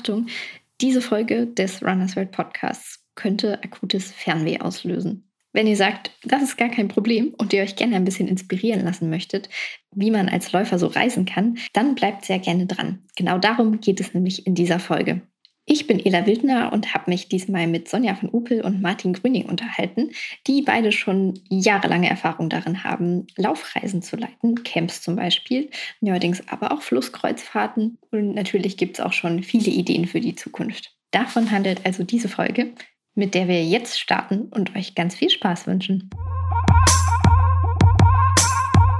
Achtung, diese Folge des Runners World Podcasts könnte akutes Fernweh auslösen. Wenn ihr sagt, das ist gar kein Problem und ihr euch gerne ein bisschen inspirieren lassen möchtet, wie man als Läufer so reisen kann, dann bleibt sehr gerne dran. Genau darum geht es nämlich in dieser Folge. Ich bin Ela Wildner und habe mich diesmal mit Sonja von Upel und Martin Grüning unterhalten, die beide schon jahrelange Erfahrung darin haben, Laufreisen zu leiten, Camps zum Beispiel, neuerdings aber auch Flusskreuzfahrten und natürlich gibt es auch schon viele Ideen für die Zukunft. Davon handelt also diese Folge mit der wir jetzt starten und euch ganz viel Spaß wünschen.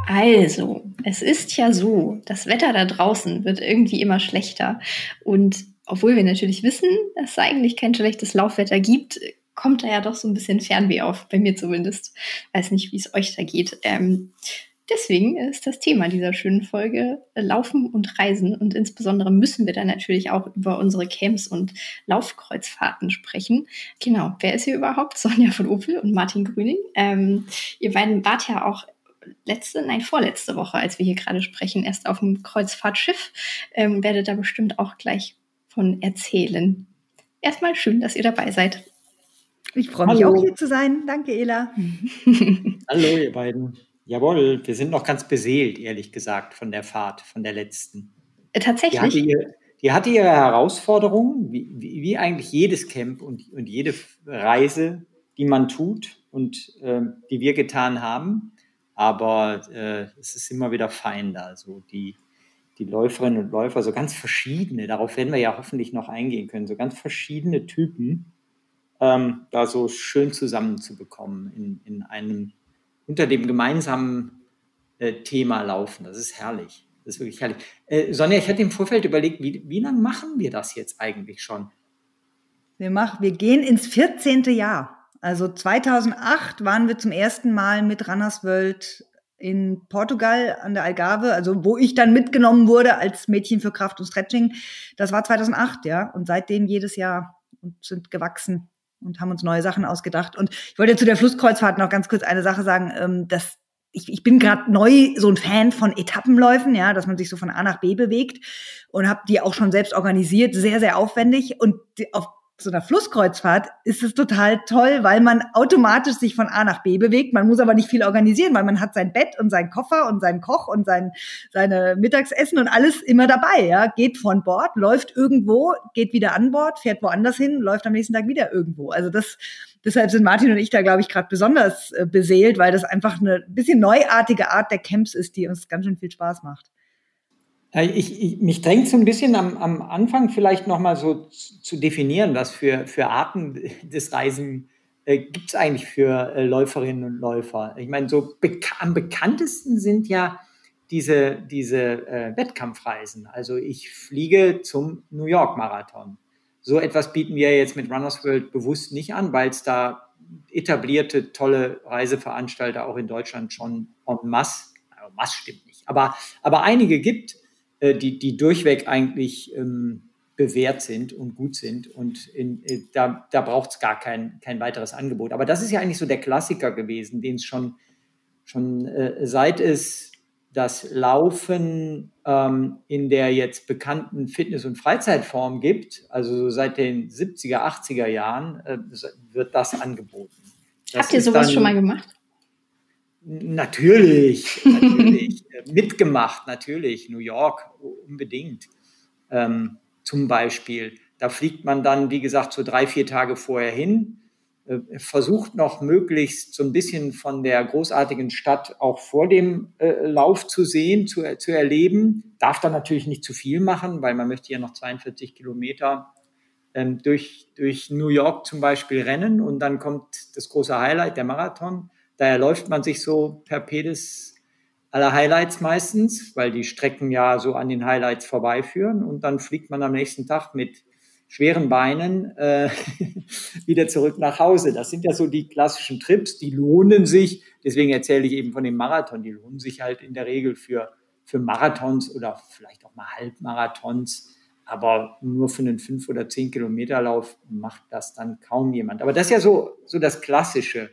Also, es ist ja so, das Wetter da draußen wird irgendwie immer schlechter. Und obwohl wir natürlich wissen, dass es eigentlich kein schlechtes Laufwetter gibt, kommt da ja doch so ein bisschen Fernweh auf, bei mir zumindest. Weiß nicht, wie es euch da geht. Ähm, Deswegen ist das Thema dieser schönen Folge äh, Laufen und Reisen. Und insbesondere müssen wir dann natürlich auch über unsere Camps und Laufkreuzfahrten sprechen. Genau, wer ist hier überhaupt? Sonja von Opel und Martin Grüning. Ähm, ihr beiden wart ja auch letzte, nein, vorletzte Woche, als wir hier gerade sprechen, erst auf dem Kreuzfahrtschiff. Ähm, werdet da bestimmt auch gleich von erzählen. Erstmal schön, dass ihr dabei seid. Ich freue mich Hallo. auch hier zu sein. Danke, Ela. Hallo, ihr beiden. Jawohl, wir sind noch ganz beseelt, ehrlich gesagt, von der Fahrt, von der letzten. Äh, tatsächlich. Die hatte, ihr, die hatte ihre Herausforderungen, wie, wie, wie, eigentlich jedes Camp und, und jede Reise, die man tut und äh, die wir getan haben. Aber äh, es ist immer wieder fein da. Also die, die Läuferinnen und Läufer, so ganz verschiedene, darauf werden wir ja hoffentlich noch eingehen können, so ganz verschiedene Typen ähm, da so schön zusammenzubekommen in, in einem unter dem gemeinsamen äh, Thema laufen. Das ist herrlich. Das ist wirklich herrlich. Äh, Sonja, ich hatte im Vorfeld überlegt, wie, wie lange machen wir das jetzt eigentlich schon? Wir, machen, wir gehen ins 14. Jahr. Also 2008 waren wir zum ersten Mal mit Runners World in Portugal an der Algarve, also wo ich dann mitgenommen wurde als Mädchen für Kraft und Stretching. Das war 2008, ja. Und seitdem jedes Jahr und sind gewachsen und haben uns neue Sachen ausgedacht. Und ich wollte zu der Flusskreuzfahrt noch ganz kurz eine Sache sagen, ähm, dass ich, ich bin gerade neu so ein Fan von Etappenläufen, ja, dass man sich so von A nach B bewegt und habe die auch schon selbst organisiert, sehr, sehr aufwendig. Und auf so einer Flusskreuzfahrt ist es total toll, weil man automatisch sich von A nach B bewegt. Man muss aber nicht viel organisieren, weil man hat sein Bett und seinen Koffer und seinen Koch und sein, seine Mittagsessen und alles immer dabei. Ja, geht von Bord, läuft irgendwo, geht wieder an Bord, fährt woanders hin, läuft am nächsten Tag wieder irgendwo. Also das, deshalb sind Martin und ich da, glaube ich, gerade besonders äh, beseelt, weil das einfach eine bisschen neuartige Art der Camps ist, die uns ganz schön viel Spaß macht. Ich, ich, mich drängt so ein bisschen am, am Anfang vielleicht nochmal so zu, zu definieren, was für, für Arten des Reisen äh, gibt es eigentlich für äh, Läuferinnen und Läufer. Ich meine, so beka am bekanntesten sind ja diese, diese äh, Wettkampfreisen. Also ich fliege zum New York Marathon. So etwas bieten wir jetzt mit Runners World bewusst nicht an, weil es da etablierte, tolle Reiseveranstalter auch in Deutschland schon en masse, also masse stimmt nicht, aber, aber einige gibt, die, die durchweg eigentlich ähm, bewährt sind und gut sind. Und in, äh, da, da braucht es gar kein, kein weiteres Angebot. Aber das ist ja eigentlich so der Klassiker gewesen, den es schon, schon äh, seit es das Laufen ähm, in der jetzt bekannten Fitness- und Freizeitform gibt, also so seit den 70er, 80er Jahren, äh, wird das angeboten. Das Habt ihr sowas dann, schon mal gemacht? Natürlich, natürlich. mitgemacht, natürlich. New York unbedingt. Ähm, zum Beispiel. Da fliegt man dann, wie gesagt, so drei, vier Tage vorher hin, äh, versucht noch möglichst so ein bisschen von der großartigen Stadt auch vor dem äh, Lauf zu sehen, zu, zu erleben. Darf dann natürlich nicht zu viel machen, weil man möchte ja noch 42 Kilometer ähm, durch, durch New York zum Beispiel rennen und dann kommt das große Highlight, der Marathon. Daher läuft man sich so per Pedis aller Highlights meistens, weil die Strecken ja so an den Highlights vorbeiführen und dann fliegt man am nächsten Tag mit schweren Beinen äh, wieder zurück nach Hause. Das sind ja so die klassischen Trips, die lohnen sich. Deswegen erzähle ich eben von dem Marathon. Die lohnen sich halt in der Regel für, für Marathons oder vielleicht auch mal Halbmarathons. aber nur für einen fünf oder zehn Kilometer Lauf macht das dann kaum jemand. Aber das ist ja so, so das Klassische.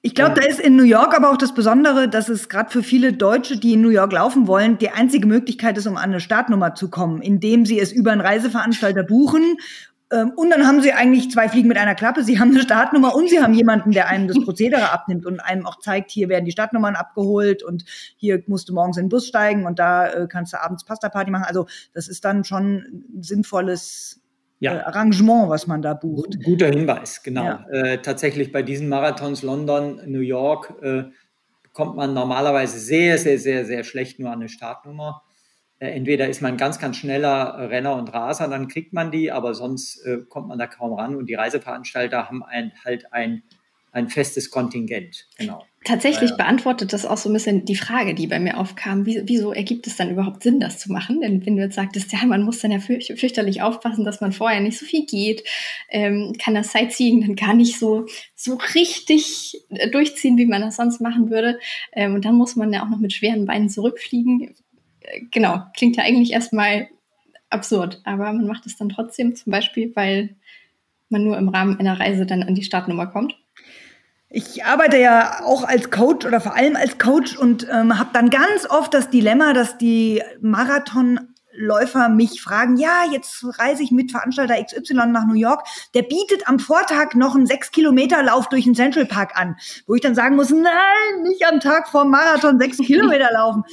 Ich glaube, da ist in New York aber auch das Besondere, dass es gerade für viele Deutsche, die in New York laufen wollen, die einzige Möglichkeit ist, um an eine Startnummer zu kommen, indem sie es über einen Reiseveranstalter buchen ähm, und dann haben sie eigentlich zwei Fliegen mit einer Klappe. Sie haben eine Startnummer und sie haben jemanden, der einem das Prozedere abnimmt und einem auch zeigt, hier werden die Startnummern abgeholt und hier musst du morgens in den Bus steigen und da äh, kannst du abends Pasta-Party machen. Also das ist dann schon ein sinnvolles ja. äh, Arrangement, was man da bucht. Guter Hinweis, genau. Ja. Äh, tatsächlich bei diesen Marathons London, New York äh, kommt man normalerweise sehr, sehr, sehr, sehr schlecht nur an eine Startnummer. Äh, entweder ist man ganz, ganz schneller Renner und Raser, dann kriegt man die, aber sonst äh, kommt man da kaum ran. Und die Reiseveranstalter haben ein, halt ein, ein festes Kontingent. Genau. Tatsächlich beantwortet das auch so ein bisschen die Frage, die bei mir aufkam. Wieso, wieso ergibt es dann überhaupt Sinn, das zu machen? Denn wenn du jetzt sagtest, ja, man muss dann ja fürch fürchterlich aufpassen, dass man vorher nicht so viel geht, ähm, kann das Sightseeing dann gar nicht so, so richtig äh, durchziehen, wie man das sonst machen würde. Ähm, und dann muss man ja auch noch mit schweren Beinen zurückfliegen genau, klingt ja eigentlich erstmal absurd, aber man macht es dann trotzdem, zum Beispiel, weil man nur im Rahmen einer Reise dann an die Startnummer kommt. Ich arbeite ja auch als Coach oder vor allem als Coach und ähm, habe dann ganz oft das Dilemma, dass die Marathonläufer mich fragen, ja, jetzt reise ich mit Veranstalter XY nach New York, der bietet am Vortag noch einen 6-Kilometer-Lauf durch den Central Park an, wo ich dann sagen muss, nein, nicht am Tag vor Marathon 6 Kilometer laufen.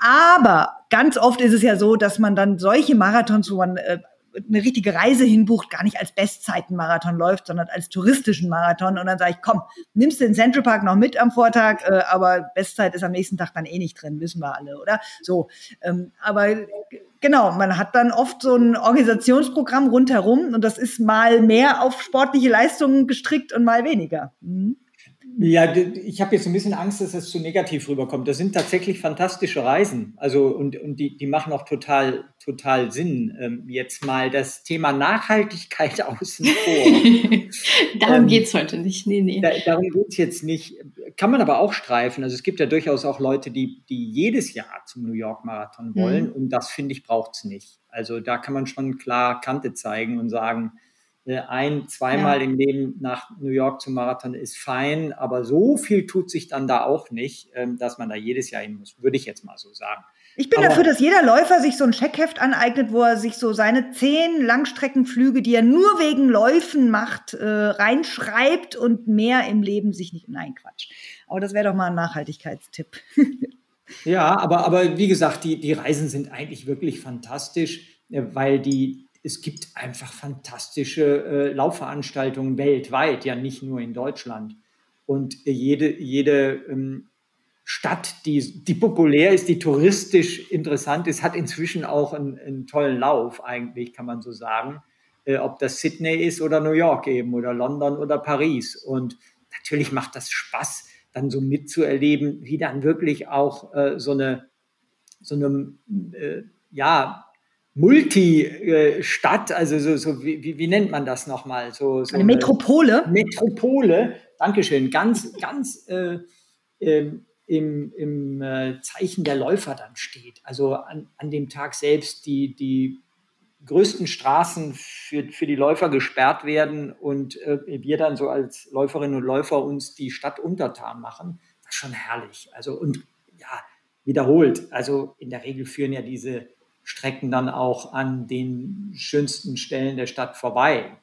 Aber ganz oft ist es ja so, dass man dann solche Marathons, wo man äh, eine richtige Reise hinbucht, gar nicht als Bestzeitenmarathon läuft, sondern als touristischen Marathon. Und dann sage ich, komm, nimmst den Central Park noch mit am Vortag, äh, aber Bestzeit ist am nächsten Tag dann eh nicht drin, wissen wir alle, oder? So. Ähm, aber genau, man hat dann oft so ein Organisationsprogramm rundherum und das ist mal mehr auf sportliche Leistungen gestrickt und mal weniger. Mhm. Ja, ich habe jetzt ein bisschen Angst, dass es zu negativ rüberkommt. Das sind tatsächlich fantastische Reisen. Also und, und die, die machen auch total, total Sinn. Ähm, jetzt mal das Thema Nachhaltigkeit außen vor. darum ähm, geht's heute nicht. Nee, nee. Da, darum geht's jetzt nicht. Kann man aber auch streifen. Also es gibt ja durchaus auch Leute, die, die jedes Jahr zum New York Marathon wollen. Mhm. Und das finde ich braucht's nicht. Also da kann man schon klar Kante zeigen und sagen, ein, zweimal ja. im Leben nach New York zum Marathon ist fein, aber so viel tut sich dann da auch nicht, ähm, dass man da jedes Jahr hin muss, würde ich jetzt mal so sagen. Ich bin aber, dafür, dass jeder Läufer sich so ein Checkheft aneignet, wo er sich so seine zehn Langstreckenflüge, die er nur wegen Läufen macht, äh, reinschreibt und mehr im Leben sich nicht hineinquatscht. Aber das wäre doch mal ein Nachhaltigkeitstipp. ja, aber, aber wie gesagt, die, die Reisen sind eigentlich wirklich fantastisch, äh, weil die, es gibt einfach fantastische äh, Laufveranstaltungen weltweit, ja nicht nur in Deutschland. Und jede, jede ähm, Stadt, die, die populär ist, die touristisch interessant ist, hat inzwischen auch einen, einen tollen Lauf, eigentlich kann man so sagen. Äh, ob das Sydney ist oder New York eben oder London oder Paris. Und natürlich macht das Spaß, dann so mitzuerleben, wie dann wirklich auch äh, so eine, so eine äh, ja, Multistadt, also so, so wie, wie, nennt man das nochmal? So, so eine Metropole. Metropole, Dankeschön, ganz, ganz äh, äh, im, im äh, Zeichen der Läufer dann steht. Also an, an dem Tag selbst die, die größten Straßen für, für die Läufer gesperrt werden und äh, wir dann so als Läuferinnen und Läufer uns die Stadt untertan machen. Das ist schon herrlich. Also und ja, wiederholt. Also in der Regel führen ja diese Strecken dann auch an den schönsten Stellen der Stadt vorbei.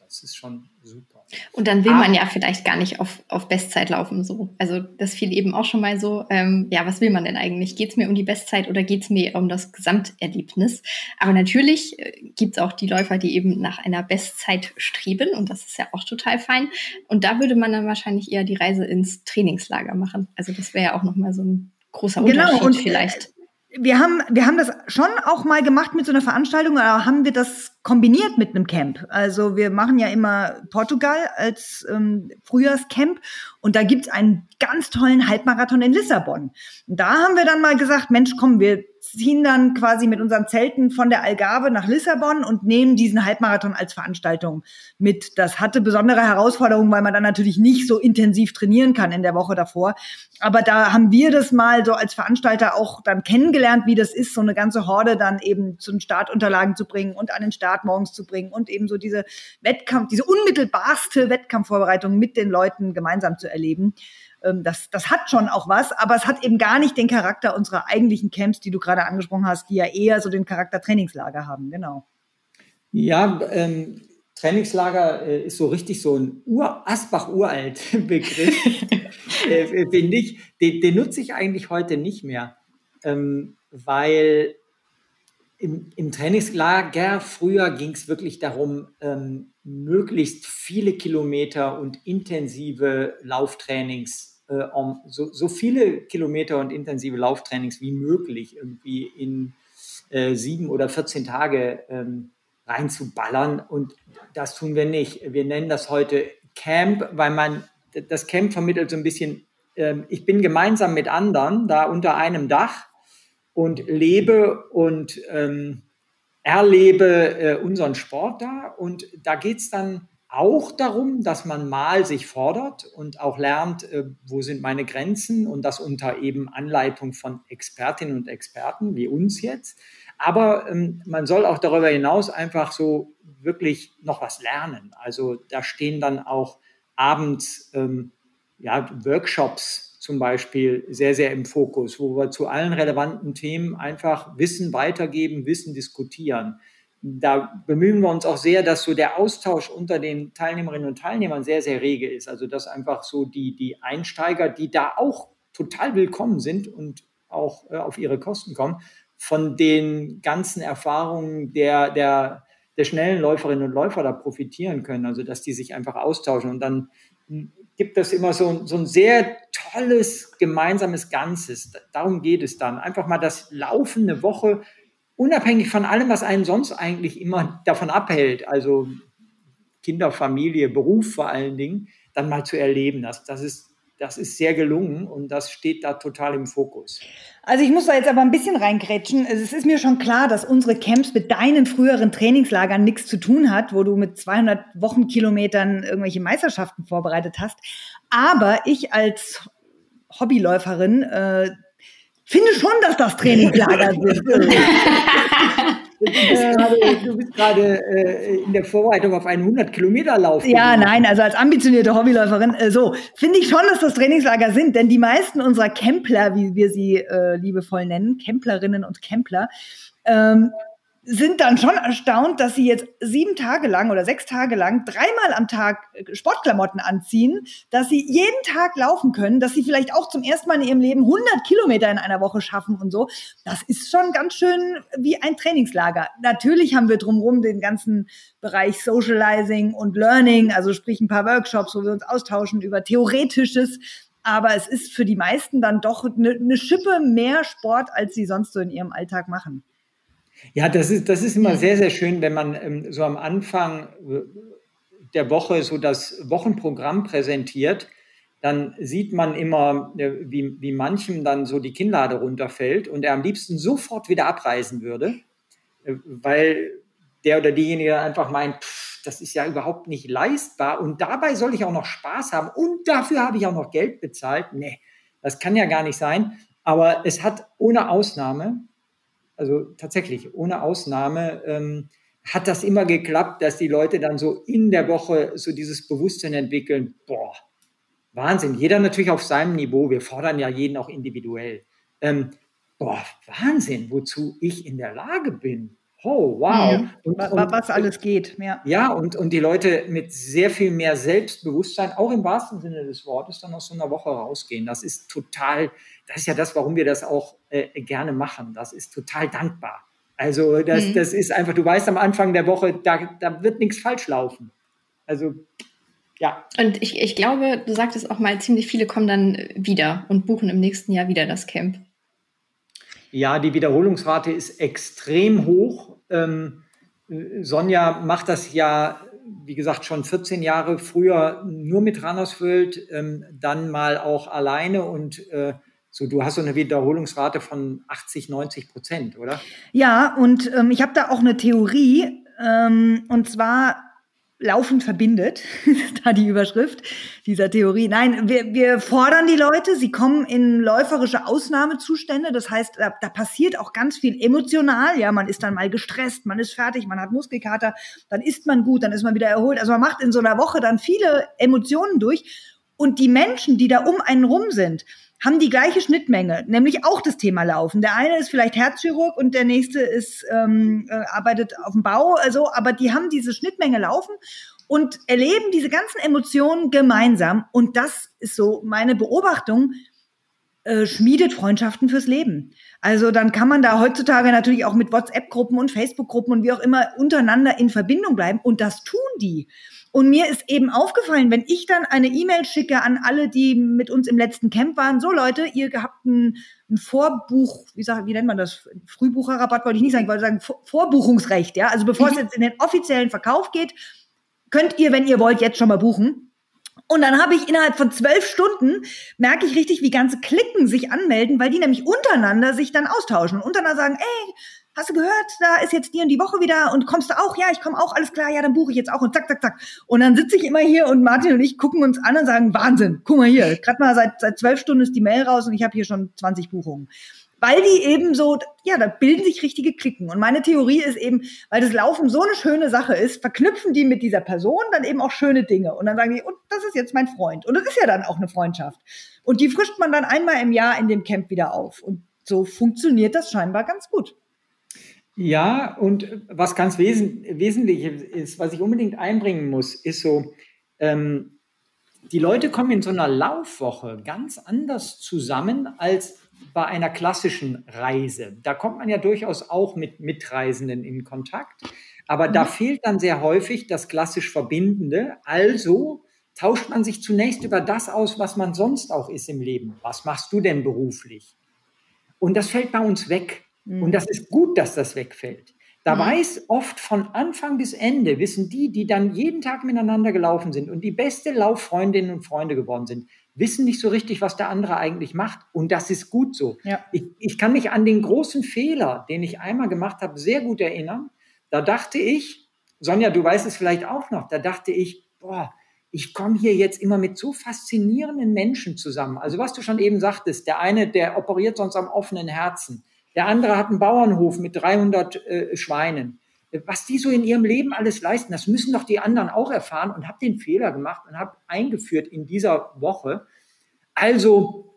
Das ist schon super. Und dann will man ja vielleicht gar nicht auf, auf Bestzeit laufen. So. Also das fiel eben auch schon mal so, ähm, ja, was will man denn eigentlich? Geht es mir um die Bestzeit oder geht es mir um das Gesamterlebnis? Aber natürlich äh, gibt es auch die Läufer, die eben nach einer Bestzeit streben und das ist ja auch total fein. Und da würde man dann wahrscheinlich eher die Reise ins Trainingslager machen. Also das wäre ja auch nochmal so ein großer genau, Unterschied und, vielleicht wir haben, wir haben das schon auch mal gemacht mit so einer Veranstaltung, aber haben wir das kombiniert mit einem Camp. Also wir machen ja immer Portugal als ähm, Frühjahrscamp und da gibt's einen ganz tollen Halbmarathon in Lissabon. Und da haben wir dann mal gesagt, Mensch, komm, wir ziehen dann quasi mit unseren Zelten von der Algarve nach Lissabon und nehmen diesen Halbmarathon als Veranstaltung mit. Das hatte besondere Herausforderungen, weil man dann natürlich nicht so intensiv trainieren kann in der Woche davor. Aber da haben wir das mal so als Veranstalter auch dann kennengelernt, wie das ist, so eine ganze Horde dann eben zu den Startunterlagen zu bringen und an den Start morgens zu bringen und eben so diese Wettkampf, diese unmittelbarste Wettkampfvorbereitung mit den Leuten gemeinsam zu erleben. Ähm, das, das hat schon auch was, aber es hat eben gar nicht den Charakter unserer eigentlichen Camps, die du gerade angesprochen hast, die ja eher so den Charakter Trainingslager haben, genau. Ja, ähm, Trainingslager äh, ist so richtig so ein Ur Asbach-uralt Begriff, äh, finde ich. Den, den, nutze ich eigentlich heute nicht mehr, ähm, weil im, im, Trainingslager früher ging es wirklich darum, ähm, möglichst viele Kilometer und intensive Lauftrainings äh, um so, so, viele Kilometer und intensive Lauftrainings wie möglich irgendwie in äh, sieben oder 14 Tage ähm, reinzuballern. Und das tun wir nicht. Wir nennen das heute Camp, weil man das Camp vermittelt so ein bisschen, äh, ich bin gemeinsam mit anderen da unter einem Dach und lebe und ähm, erlebe äh, unseren Sport da. Und da geht es dann auch darum, dass man mal sich fordert und auch lernt, äh, wo sind meine Grenzen und das unter eben Anleitung von Expertinnen und Experten wie uns jetzt. Aber ähm, man soll auch darüber hinaus einfach so wirklich noch was lernen. Also da stehen dann auch abends ähm, ja, Workshops zum Beispiel sehr, sehr im Fokus, wo wir zu allen relevanten Themen einfach Wissen weitergeben, Wissen diskutieren da bemühen wir uns auch sehr, dass so der Austausch unter den Teilnehmerinnen und Teilnehmern sehr, sehr rege ist. Also dass einfach so die, die Einsteiger, die da auch total willkommen sind und auch äh, auf ihre Kosten kommen, von den ganzen Erfahrungen der, der, der schnellen Läuferinnen und Läufer da profitieren können. Also dass die sich einfach austauschen. Und dann gibt es immer so, so ein sehr tolles gemeinsames Ganzes. Darum geht es dann. Einfach mal das laufende Woche unabhängig von allem, was einen sonst eigentlich immer davon abhält, also Kinder, Familie, Beruf vor allen Dingen, dann mal zu erleben. Das, das, ist, das ist sehr gelungen und das steht da total im Fokus. Also ich muss da jetzt aber ein bisschen reingrätschen. Es ist mir schon klar, dass unsere Camps mit deinen früheren Trainingslagern nichts zu tun hat, wo du mit 200 Wochenkilometern irgendwelche Meisterschaften vorbereitet hast. Aber ich als Hobbyläuferin äh, finde schon, dass das Trainingslager sind. du bist gerade äh, in der Vorbereitung auf einen 100-Kilometer-Lauf. Ja, nein, also als ambitionierte Hobbyläuferin, äh, so, finde ich schon, dass das Trainingslager sind, denn die meisten unserer Campler, wie wir sie äh, liebevoll nennen, Camplerinnen und Campler, ähm, sind dann schon erstaunt, dass sie jetzt sieben Tage lang oder sechs Tage lang dreimal am Tag äh, Sportklamotten anziehen, dass sie jeden Tag laufen können, dass sie vielleicht auch zum ersten Mal in ihrem Leben 100 Kilometer in einer Woche schaffen und so. Das ist schon ganz schön wie ein Trainingslager. Natürlich haben wir drumherum den ganzen Bereich Socializing und Learning, also sprich ein paar Workshops, wo wir uns austauschen über Theoretisches. Aber es ist für die meisten dann doch eine, eine Schippe mehr Sport, als sie sonst so in ihrem Alltag machen. Ja, das ist, das ist immer sehr, sehr schön, wenn man ähm, so am Anfang äh, der Woche so das Wochenprogramm präsentiert. Dann sieht man immer, äh, wie, wie manchem dann so die Kinnlade runterfällt und er am liebsten sofort wieder abreisen würde, äh, weil der oder diejenige einfach meint, pff, das ist ja überhaupt nicht leistbar und dabei soll ich auch noch Spaß haben und dafür habe ich auch noch Geld bezahlt. Nee, das kann ja gar nicht sein. Aber es hat ohne Ausnahme also tatsächlich, ohne Ausnahme, ähm, hat das immer geklappt, dass die Leute dann so in der Woche so dieses Bewusstsein entwickeln, boah, Wahnsinn, jeder natürlich auf seinem Niveau, wir fordern ja jeden auch individuell. Ähm, boah, Wahnsinn, wozu ich in der Lage bin. Oh, wow. Mhm. Und, und, was alles geht, ja. Ja, und, und die Leute mit sehr viel mehr Selbstbewusstsein, auch im wahrsten Sinne des Wortes, dann aus so einer Woche rausgehen. Das ist total das ist ja das, warum wir das auch äh, gerne machen. Das ist total dankbar. Also das, mhm. das ist einfach, du weißt am Anfang der Woche, da, da wird nichts falsch laufen. Also ja. Und ich, ich glaube, du sagtest auch mal, ziemlich viele kommen dann wieder und buchen im nächsten Jahr wieder das Camp. Ja, die Wiederholungsrate ist extrem hoch. Ähm, Sonja macht das ja, wie gesagt, schon 14 Jahre früher nur mit Rannerswöld, ähm, dann mal auch alleine und äh, so, du hast so eine Wiederholungsrate von 80, 90 Prozent, oder? Ja, und ähm, ich habe da auch eine Theorie, ähm, und zwar Laufen verbindet, da die Überschrift dieser Theorie. Nein, wir, wir fordern die Leute, sie kommen in läuferische Ausnahmezustände. Das heißt, da, da passiert auch ganz viel emotional. Ja, man ist dann mal gestresst, man ist fertig, man hat Muskelkater, dann isst man gut, dann ist man wieder erholt. Also man macht in so einer Woche dann viele Emotionen durch. Und die Menschen, die da um einen rum sind, haben die gleiche Schnittmenge, nämlich auch das Thema Laufen. Der eine ist vielleicht Herzchirurg und der nächste ist ähm, äh, arbeitet auf dem Bau, also, aber die haben diese Schnittmenge laufen und erleben diese ganzen Emotionen gemeinsam. Und das ist so meine Beobachtung. Äh, schmiedet Freundschaften fürs Leben. Also dann kann man da heutzutage natürlich auch mit WhatsApp-Gruppen und Facebook-Gruppen und wie auch immer untereinander in Verbindung bleiben. Und das tun die. Und mir ist eben aufgefallen, wenn ich dann eine E-Mail schicke an alle, die mit uns im letzten Camp waren, so Leute, ihr habt ein, ein Vorbuch, wie, sag, wie nennt man das? Frühbucherrabatt wollte ich nicht sagen, ich wollte sagen Vorbuchungsrecht, ja. Also bevor mhm. es jetzt in den offiziellen Verkauf geht, könnt ihr, wenn ihr wollt, jetzt schon mal buchen. Und dann habe ich innerhalb von zwölf Stunden, merke ich richtig, wie ganze Klicken sich anmelden, weil die nämlich untereinander sich dann austauschen und untereinander sagen, ey, hast du gehört, da ist jetzt die und die Woche wieder und kommst du auch? Ja, ich komme auch, alles klar, ja, dann buche ich jetzt auch und zack, zack, zack. Und dann sitze ich immer hier und Martin und ich gucken uns an und sagen, Wahnsinn, guck mal hier, gerade mal seit, seit zwölf Stunden ist die Mail raus und ich habe hier schon 20 Buchungen. Weil die eben so, ja, da bilden sich richtige Klicken. Und meine Theorie ist eben, weil das Laufen so eine schöne Sache ist, verknüpfen die mit dieser Person dann eben auch schöne Dinge. Und dann sagen die, und das ist jetzt mein Freund. Und das ist ja dann auch eine Freundschaft. Und die frischt man dann einmal im Jahr in dem Camp wieder auf. Und so funktioniert das scheinbar ganz gut. Ja, und was ganz wesen wesentlich ist, was ich unbedingt einbringen muss, ist so, ähm, die Leute kommen in so einer Laufwoche ganz anders zusammen als bei einer klassischen Reise. Da kommt man ja durchaus auch mit Mitreisenden in Kontakt, aber mhm. da fehlt dann sehr häufig das klassisch Verbindende. Also tauscht man sich zunächst über das aus, was man sonst auch ist im Leben. Was machst du denn beruflich? Und das fällt bei uns weg. Mhm. Und das ist gut, dass das wegfällt. Da mhm. weiß oft von Anfang bis Ende, wissen die, die dann jeden Tag miteinander gelaufen sind und die beste Lauffreundinnen und Freunde geworden sind, wissen nicht so richtig, was der andere eigentlich macht. Und das ist gut so. Ja. Ich, ich kann mich an den großen Fehler, den ich einmal gemacht habe, sehr gut erinnern. Da dachte ich, Sonja, du weißt es vielleicht auch noch, da dachte ich, boah, ich komme hier jetzt immer mit so faszinierenden Menschen zusammen. Also was du schon eben sagtest, der eine, der operiert sonst am offenen Herzen. Der andere hat einen Bauernhof mit 300 äh, Schweinen. Was die so in ihrem Leben alles leisten, das müssen doch die anderen auch erfahren und habe den Fehler gemacht und habe eingeführt in dieser Woche. Also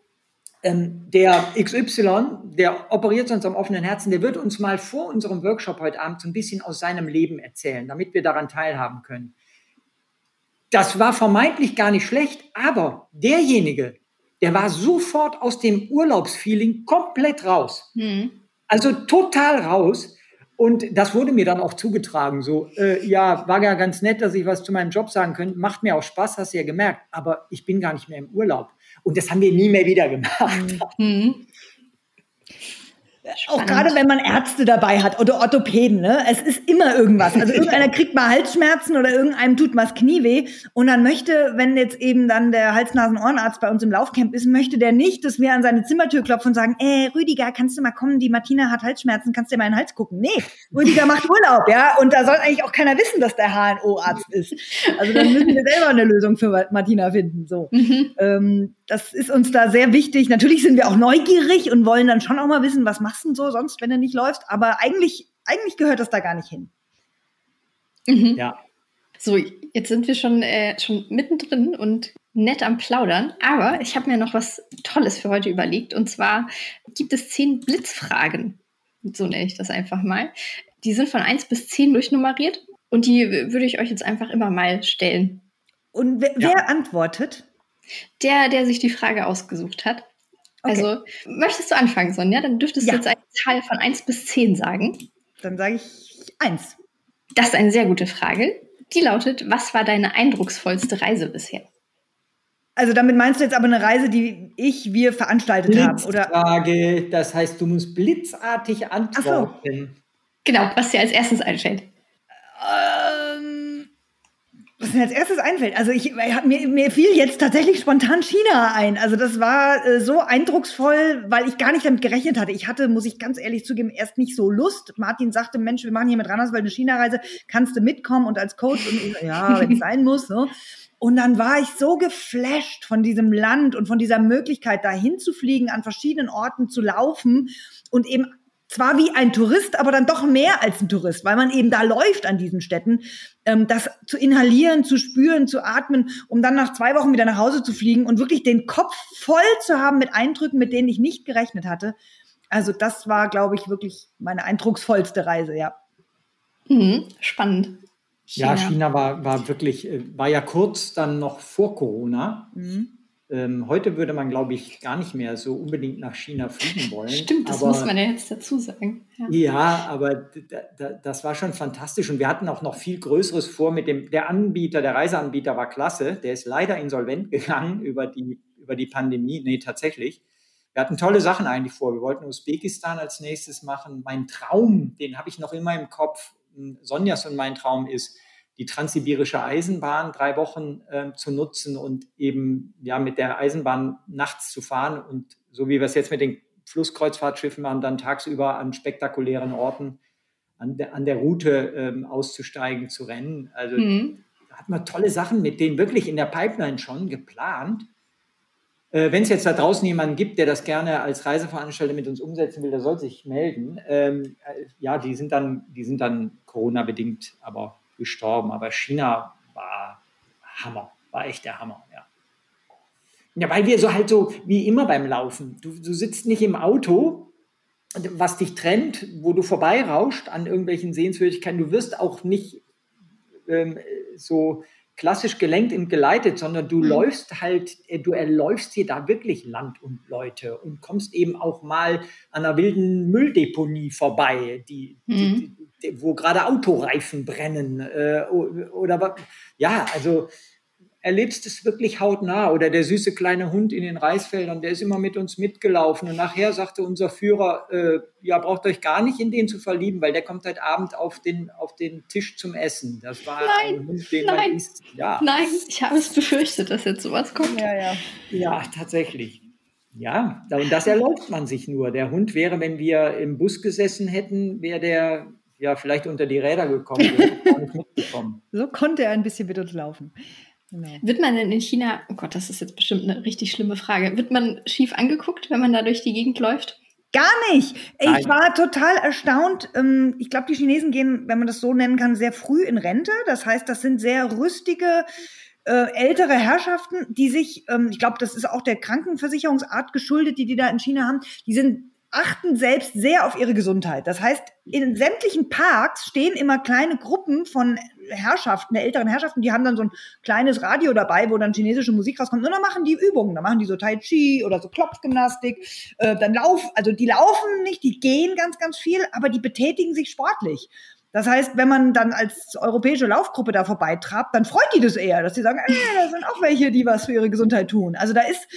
ähm, der XY, der operiert sonst am offenen Herzen, der wird uns mal vor unserem Workshop heute Abend so ein bisschen aus seinem Leben erzählen, damit wir daran teilhaben können. Das war vermeintlich gar nicht schlecht, aber derjenige, der war sofort aus dem Urlaubsfeeling komplett raus. Mhm. Also total raus. Und das wurde mir dann auch zugetragen. So, äh, ja, war ja ganz nett, dass ich was zu meinem Job sagen könnte. Macht mir auch Spaß, hast du ja gemerkt. Aber ich bin gar nicht mehr im Urlaub. Und das haben wir nie mehr wieder gemacht. Mhm. Spannend. Auch gerade wenn man Ärzte dabei hat oder Orthopäden, ne? Es ist immer irgendwas. Also irgendeiner kriegt mal Halsschmerzen oder irgendeinem tut mal das Knie weh. Und dann möchte, wenn jetzt eben dann der Hals-Nasen-Ohrenarzt bei uns im Laufcamp ist, möchte der nicht, dass wir an seine Zimmertür klopfen und sagen, ey, Rüdiger, kannst du mal kommen? Die Martina hat Halsschmerzen, kannst du dir mal in den Hals gucken? Nee, Rüdiger macht Urlaub, ja? Und da soll eigentlich auch keiner wissen, dass der HNO-Arzt ist. Also dann müssen wir selber eine Lösung für Martina finden, so. Mhm. Ähm, das ist uns da sehr wichtig. Natürlich sind wir auch neugierig und wollen dann schon auch mal wissen, was machst du denn so sonst, wenn du nicht läufst. Aber eigentlich, eigentlich gehört das da gar nicht hin. Mhm. Ja. So, jetzt sind wir schon, äh, schon mittendrin und nett am Plaudern. Aber ich habe mir noch was Tolles für heute überlegt. Und zwar gibt es zehn Blitzfragen. So nenne ich das einfach mal. Die sind von 1 bis 10 durchnummeriert. Und die würde ich euch jetzt einfach immer mal stellen. Und wer, ja. wer antwortet? Der, der sich die Frage ausgesucht hat. Okay. Also, möchtest du anfangen, Sonja? Dann dürftest ja. du jetzt eine Zahl von 1 bis 10 sagen. Dann sage ich 1. Das ist eine sehr gute Frage. Die lautet, was war deine eindrucksvollste Reise bisher? Also damit meinst du jetzt aber eine Reise, die ich, wir veranstaltet haben, oder? Frage, das heißt, du musst blitzartig antworten. So. Genau, was dir als erstes einfällt. Ähm, was mir als erstes einfällt, also ich, mir, mir fiel jetzt tatsächlich spontan China ein. Also das war äh, so eindrucksvoll, weil ich gar nicht damit gerechnet hatte. Ich hatte, muss ich ganz ehrlich zugeben, erst nicht so Lust. Martin sagte, Mensch, wir machen hier mit Randerswald eine China-Reise, kannst du mitkommen und als Coach und ich, ja, wenn es sein muss. So. Und dann war ich so geflasht von diesem Land und von dieser Möglichkeit, dahin zu fliegen, an verschiedenen Orten zu laufen und eben zwar wie ein Tourist, aber dann doch mehr als ein Tourist, weil man eben da läuft an diesen Städten, ähm, das zu inhalieren, zu spüren, zu atmen, um dann nach zwei Wochen wieder nach Hause zu fliegen und wirklich den Kopf voll zu haben mit Eindrücken, mit denen ich nicht gerechnet hatte. Also das war, glaube ich, wirklich meine eindrucksvollste Reise, ja. Mhm, spannend. China. Ja, China war, war wirklich, äh, war ja kurz dann noch vor Corona. Mhm. Ähm, heute würde man, glaube ich, gar nicht mehr so unbedingt nach China fliegen wollen. Stimmt, das aber, muss man ja jetzt dazu sagen. Ja, ja aber das war schon fantastisch und wir hatten auch noch viel Größeres vor mit dem, der Anbieter, der Reiseanbieter war klasse, der ist leider insolvent gegangen über die, über die Pandemie. Nee, tatsächlich. Wir hatten tolle Sachen eigentlich vor. Wir wollten Usbekistan als nächstes machen. Mein Traum, den habe ich noch immer im Kopf. Sonjas und mein Traum ist, die transsibirische Eisenbahn drei Wochen äh, zu nutzen und eben ja mit der Eisenbahn nachts zu fahren und so wie wir es jetzt mit den Flusskreuzfahrtschiffen machen, dann tagsüber an spektakulären Orten an der, an der Route ähm, auszusteigen, zu rennen. Also mhm. da hat man tolle Sachen mit denen wirklich in der Pipeline schon geplant. Äh, Wenn es jetzt da draußen jemanden gibt, der das gerne als Reiseveranstalter mit uns umsetzen will, der soll sich melden. Ähm, äh, ja, die sind dann, die sind dann Corona-bedingt, aber gestorben. Aber China war Hammer, war echt der Hammer, ja. Ja, weil wir so halt so wie immer beim Laufen. Du, du sitzt nicht im Auto, was dich trennt, wo du vorbeirauscht an irgendwelchen Sehenswürdigkeiten. Du wirst auch nicht ähm, so klassisch gelenkt und geleitet, sondern du mhm. läufst halt, äh, du erläufst hier da wirklich Land und Leute und kommst eben auch mal an einer wilden Mülldeponie vorbei, die, mhm. die, wo gerade Autoreifen brennen äh, oder ja, also erlebst es wirklich hautnah. Oder der süße kleine Hund in den Reisfeldern, der ist immer mit uns mitgelaufen. Und nachher sagte unser Führer, äh, ja, braucht euch gar nicht in den zu verlieben, weil der kommt heute Abend auf den, auf den Tisch zum Essen. Das war nein, ein Hund, den nein, man isst. Ja. Nein, ich habe es befürchtet, dass jetzt sowas kommt. Ja, ja. ja tatsächlich. Ja, und das erlaubt man sich nur. Der Hund wäre, wenn wir im Bus gesessen hätten, wäre der ja vielleicht unter die Räder gekommen. so konnte er ein bisschen mit uns laufen. Genau. Wird man denn in China, oh Gott, das ist jetzt bestimmt eine richtig schlimme Frage, wird man schief angeguckt, wenn man da durch die Gegend läuft? Gar nicht. Nein. Ich war total erstaunt. Ähm, ich glaube, die Chinesen gehen, wenn man das so nennen kann, sehr früh in Rente. Das heißt, das sind sehr rüstige, äh, ältere Herrschaften, die sich, ähm, ich glaube, das ist auch der Krankenversicherungsart geschuldet, die die da in China haben, die sind achten selbst sehr auf ihre Gesundheit. Das heißt, in sämtlichen Parks stehen immer kleine Gruppen von Herrschaften, der älteren Herrschaften, die haben dann so ein kleines Radio dabei, wo dann chinesische Musik rauskommt. Und dann machen die Übungen. Dann machen die so Tai Chi oder so Klopfgymnastik. Äh, dann laufen, also die laufen nicht, die gehen ganz, ganz viel, aber die betätigen sich sportlich. Das heißt, wenn man dann als europäische Laufgruppe da vorbeitrabt, dann freut die das eher, dass sie sagen, ey, da sind auch welche, die was für ihre Gesundheit tun. Also da ist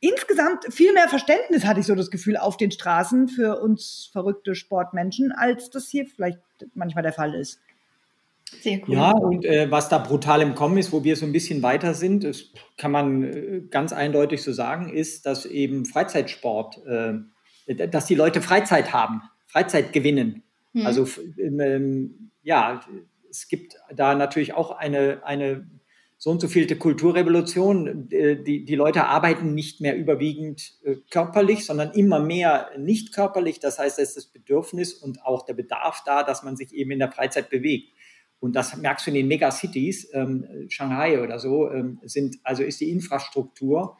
insgesamt viel mehr Verständnis, hatte ich so das Gefühl, auf den Straßen für uns verrückte Sportmenschen, als das hier vielleicht manchmal der Fall ist. Sehr cool. Ja, und äh, was da brutal im Kommen ist, wo wir so ein bisschen weiter sind, das kann man äh, ganz eindeutig so sagen, ist, dass eben Freizeitsport, äh, dass die Leute Freizeit haben, Freizeit gewinnen. Hm. Also ähm, ja, es gibt da natürlich auch eine, eine so und so vielte Kulturrevolution. Äh, die, die Leute arbeiten nicht mehr überwiegend äh, körperlich, sondern immer mehr nicht körperlich. Das heißt, es ist das Bedürfnis und auch der Bedarf da, dass man sich eben in der Freizeit bewegt. Und das merkst du in den Megacities, ähm, Shanghai oder so, ähm, sind, also ist die Infrastruktur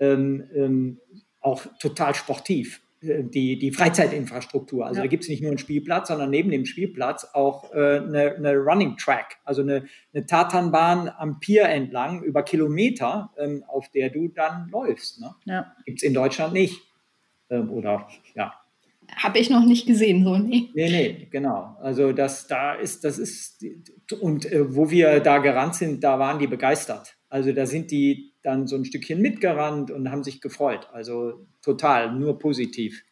ähm, ähm auch total sportiv. Äh, die, die Freizeitinfrastruktur. Also ja. da gibt es nicht nur einen Spielplatz, sondern neben dem Spielplatz auch äh, eine, eine, Running Track, also eine, eine Tatanbahn am Pier entlang über Kilometer, ähm, auf der du dann läufst. Ne? Ja. Gibt es in Deutschland nicht. Ähm, oder ja. Habe ich noch nicht gesehen, so nee. Nee, nee, genau. Also das da ist, das ist, und äh, wo wir da gerannt sind, da waren die begeistert. Also da sind die dann so ein Stückchen mitgerannt und haben sich gefreut. Also total, nur positiv.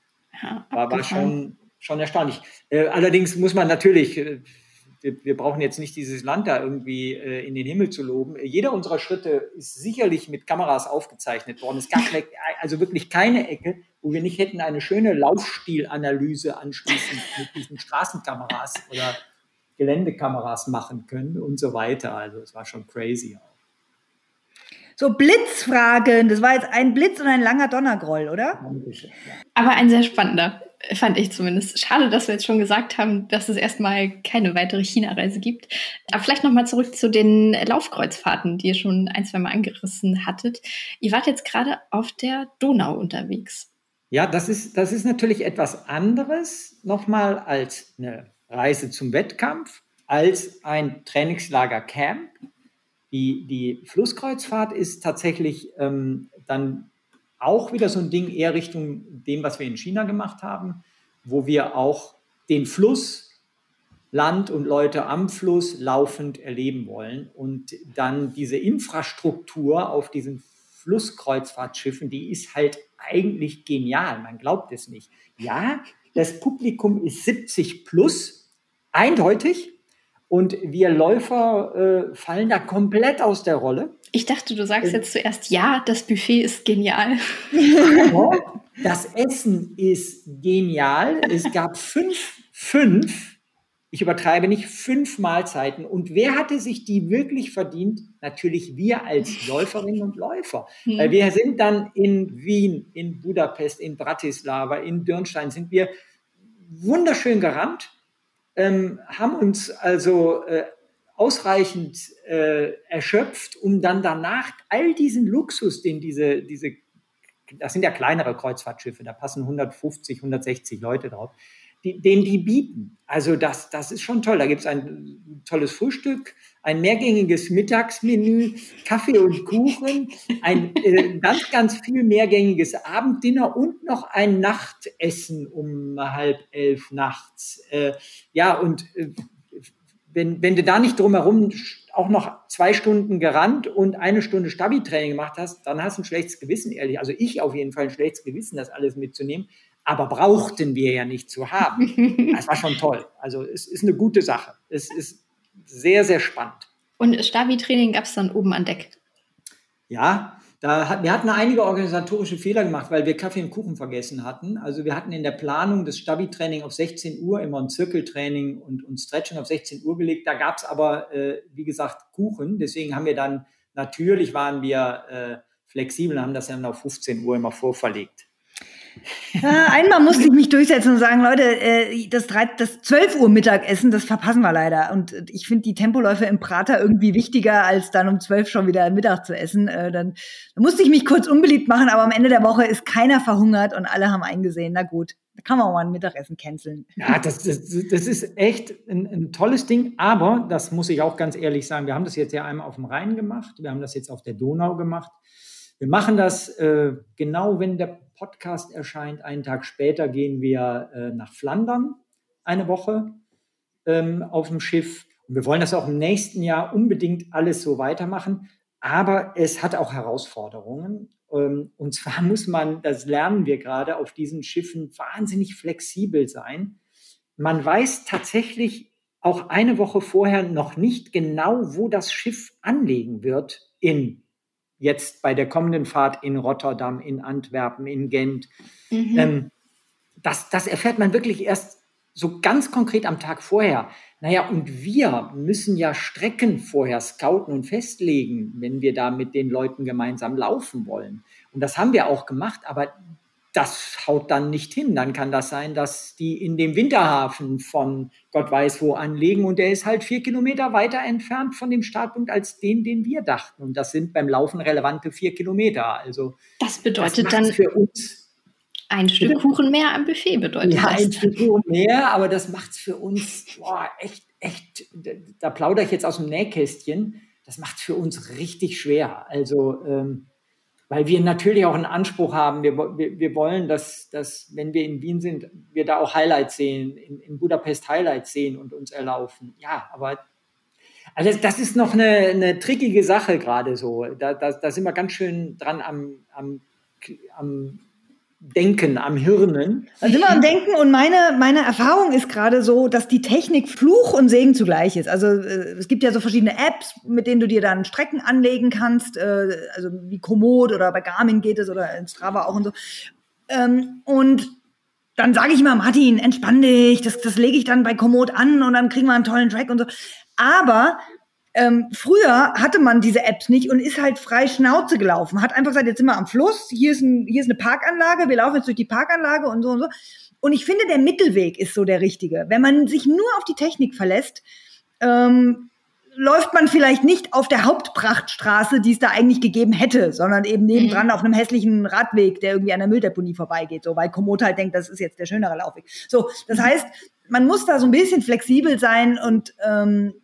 Ja, war, war schon, schon erstaunlich. Äh, allerdings muss man natürlich, äh, wir brauchen jetzt nicht dieses Land da irgendwie äh, in den Himmel zu loben. Jeder unserer Schritte ist sicherlich mit Kameras aufgezeichnet worden. Es gab also wirklich keine Ecke, wo wir nicht hätten eine schöne Laufstilanalyse anschließend mit diesen Straßenkameras oder Geländekameras machen können und so weiter. Also es war schon crazy auch. So Blitzfragen, das war jetzt ein Blitz und ein langer Donnergroll, oder? Aber ein sehr spannender, fand ich zumindest. Schade, dass wir jetzt schon gesagt haben, dass es erstmal keine weitere China-Reise gibt. Aber vielleicht nochmal zurück zu den Laufkreuzfahrten, die ihr schon ein, zwei Mal angerissen hattet. Ihr wart jetzt gerade auf der Donau unterwegs. Ja, das ist, das ist natürlich etwas anderes nochmal als eine Reise zum Wettkampf, als ein Trainingslager Camp. Die, die Flusskreuzfahrt ist tatsächlich ähm, dann auch wieder so ein Ding eher Richtung dem, was wir in China gemacht haben, wo wir auch den Fluss, Land und Leute am Fluss laufend erleben wollen und dann diese Infrastruktur auf diesen Flusskreuzfahrtschiffen, die ist halt eigentlich genial. Man glaubt es nicht. Ja, das Publikum ist 70 plus, eindeutig. Und wir Läufer äh, fallen da komplett aus der Rolle. Ich dachte, du sagst jetzt zuerst, ja, das Buffet ist genial. das Essen ist genial. Es gab fünf, fünf, ich übertreibe nicht, fünf Mahlzeiten. Und wer hatte sich die wirklich verdient? Natürlich wir als Läuferinnen und Läufer. Hm. Weil wir sind dann in Wien, in Budapest, in Bratislava, in Dürnstein, sind wir wunderschön gerannt ähm, haben uns also äh, ausreichend äh, erschöpft, um dann danach all diesen Luxus, den diese, diese, das sind ja kleinere Kreuzfahrtschiffe, da passen 150, 160 Leute drauf, die, den die bieten. Also das, das ist schon toll. Da gibt es ein tolles Frühstück, ein mehrgängiges Mittagsmenü, Kaffee und Kuchen, ein äh, ganz, ganz viel mehrgängiges Abenddinner und noch ein Nachtessen um halb elf nachts. Äh, ja, und äh, wenn, wenn du da nicht drumherum auch noch zwei Stunden gerannt und eine Stunde Stabi-Training gemacht hast, dann hast du ein schlechtes Gewissen, ehrlich. Also ich auf jeden Fall ein schlechtes Gewissen, das alles mitzunehmen aber brauchten wir ja nicht zu haben. Das war schon toll. Also es ist eine gute Sache. Es ist sehr, sehr spannend. Und Stabi-Training gab es dann oben an Deck? Ja, da hat, wir hatten einige organisatorische Fehler gemacht, weil wir Kaffee und Kuchen vergessen hatten. Also wir hatten in der Planung das Stabi-Training auf 16 Uhr, immer ein Zirkeltraining und, und Stretching auf 16 Uhr gelegt. Da gab es aber, äh, wie gesagt, Kuchen. Deswegen haben wir dann, natürlich waren wir äh, flexibel, haben das dann auf 15 Uhr immer vorverlegt. Ja, einmal musste ich mich durchsetzen und sagen, Leute, äh, das, 3, das 12 Uhr Mittagessen, das verpassen wir leider. Und ich finde die Tempoläufe im Prater irgendwie wichtiger, als dann um 12 schon wieder Mittag zu essen. Äh, dann, dann musste ich mich kurz unbeliebt machen, aber am Ende der Woche ist keiner verhungert und alle haben eingesehen, na gut, da kann man auch mal ein Mittagessen canceln. Ja, das, das, das ist echt ein, ein, tolles Ding, aber das muss ich auch ganz ehrlich sagen, wir haben das jetzt ja einmal auf dem Rhein gemacht, wir haben das jetzt auf der Donau gemacht. Wir machen das äh, genau, wenn der Podcast erscheint. Einen Tag später gehen wir äh, nach Flandern eine Woche ähm, auf dem Schiff. Und wir wollen das auch im nächsten Jahr unbedingt alles so weitermachen. Aber es hat auch Herausforderungen. Ähm, und zwar muss man, das lernen wir gerade, auf diesen Schiffen wahnsinnig flexibel sein. Man weiß tatsächlich auch eine Woche vorher noch nicht genau, wo das Schiff anlegen wird in jetzt bei der kommenden Fahrt in Rotterdam, in Antwerpen, in Gent. Mhm. Ähm, das, das erfährt man wirklich erst so ganz konkret am Tag vorher. Naja, und wir müssen ja Strecken vorher scouten und festlegen, wenn wir da mit den Leuten gemeinsam laufen wollen. Und das haben wir auch gemacht, aber das haut dann nicht hin. Dann kann das sein, dass die in dem Winterhafen von Gott weiß wo anlegen und der ist halt vier Kilometer weiter entfernt von dem Startpunkt als den, den wir dachten. Und das sind beim Laufen relevante vier Kilometer. Also das bedeutet das dann für uns ein Stück Kuchen mehr am Buffet bedeutet ja, das. ein Stück Kuchen mehr, aber das macht es für uns boah, echt, echt. Da plaudere ich jetzt aus dem Nähkästchen. Das macht es für uns richtig schwer. Also ähm, weil wir natürlich auch einen Anspruch haben. Wir, wir, wir wollen, dass, dass, wenn wir in Wien sind, wir da auch Highlights sehen, in, in Budapest Highlights sehen und uns erlaufen. Ja, aber also das ist noch eine, eine trickige Sache gerade so. Da, da, da sind wir ganz schön dran am, am, am Denken, am Hirnen. Also immer am Denken und meine, meine Erfahrung ist gerade so, dass die Technik Fluch und Segen zugleich ist. Also äh, es gibt ja so verschiedene Apps, mit denen du dir dann Strecken anlegen kannst, äh, also wie Komoot oder bei Garmin geht es oder in Strava auch und so. Ähm, und dann sage ich immer, Martin, entspann dich, das, das lege ich dann bei Komoot an und dann kriegen wir einen tollen Track und so. Aber ähm, früher hatte man diese Apps nicht und ist halt frei Schnauze gelaufen. Hat einfach gesagt, jetzt sind wir am Fluss, hier ist, ein, hier ist eine Parkanlage, wir laufen jetzt durch die Parkanlage und so und so. Und ich finde, der Mittelweg ist so der richtige. Wenn man sich nur auf die Technik verlässt, ähm, läuft man vielleicht nicht auf der Hauptprachtstraße, die es da eigentlich gegeben hätte, sondern eben nebendran mhm. auf einem hässlichen Radweg, der irgendwie an der Mülldeponie vorbeigeht, so weil Komoot halt denkt, das ist jetzt der schönere Laufweg. So, das mhm. heißt, man muss da so ein bisschen flexibel sein und ähm,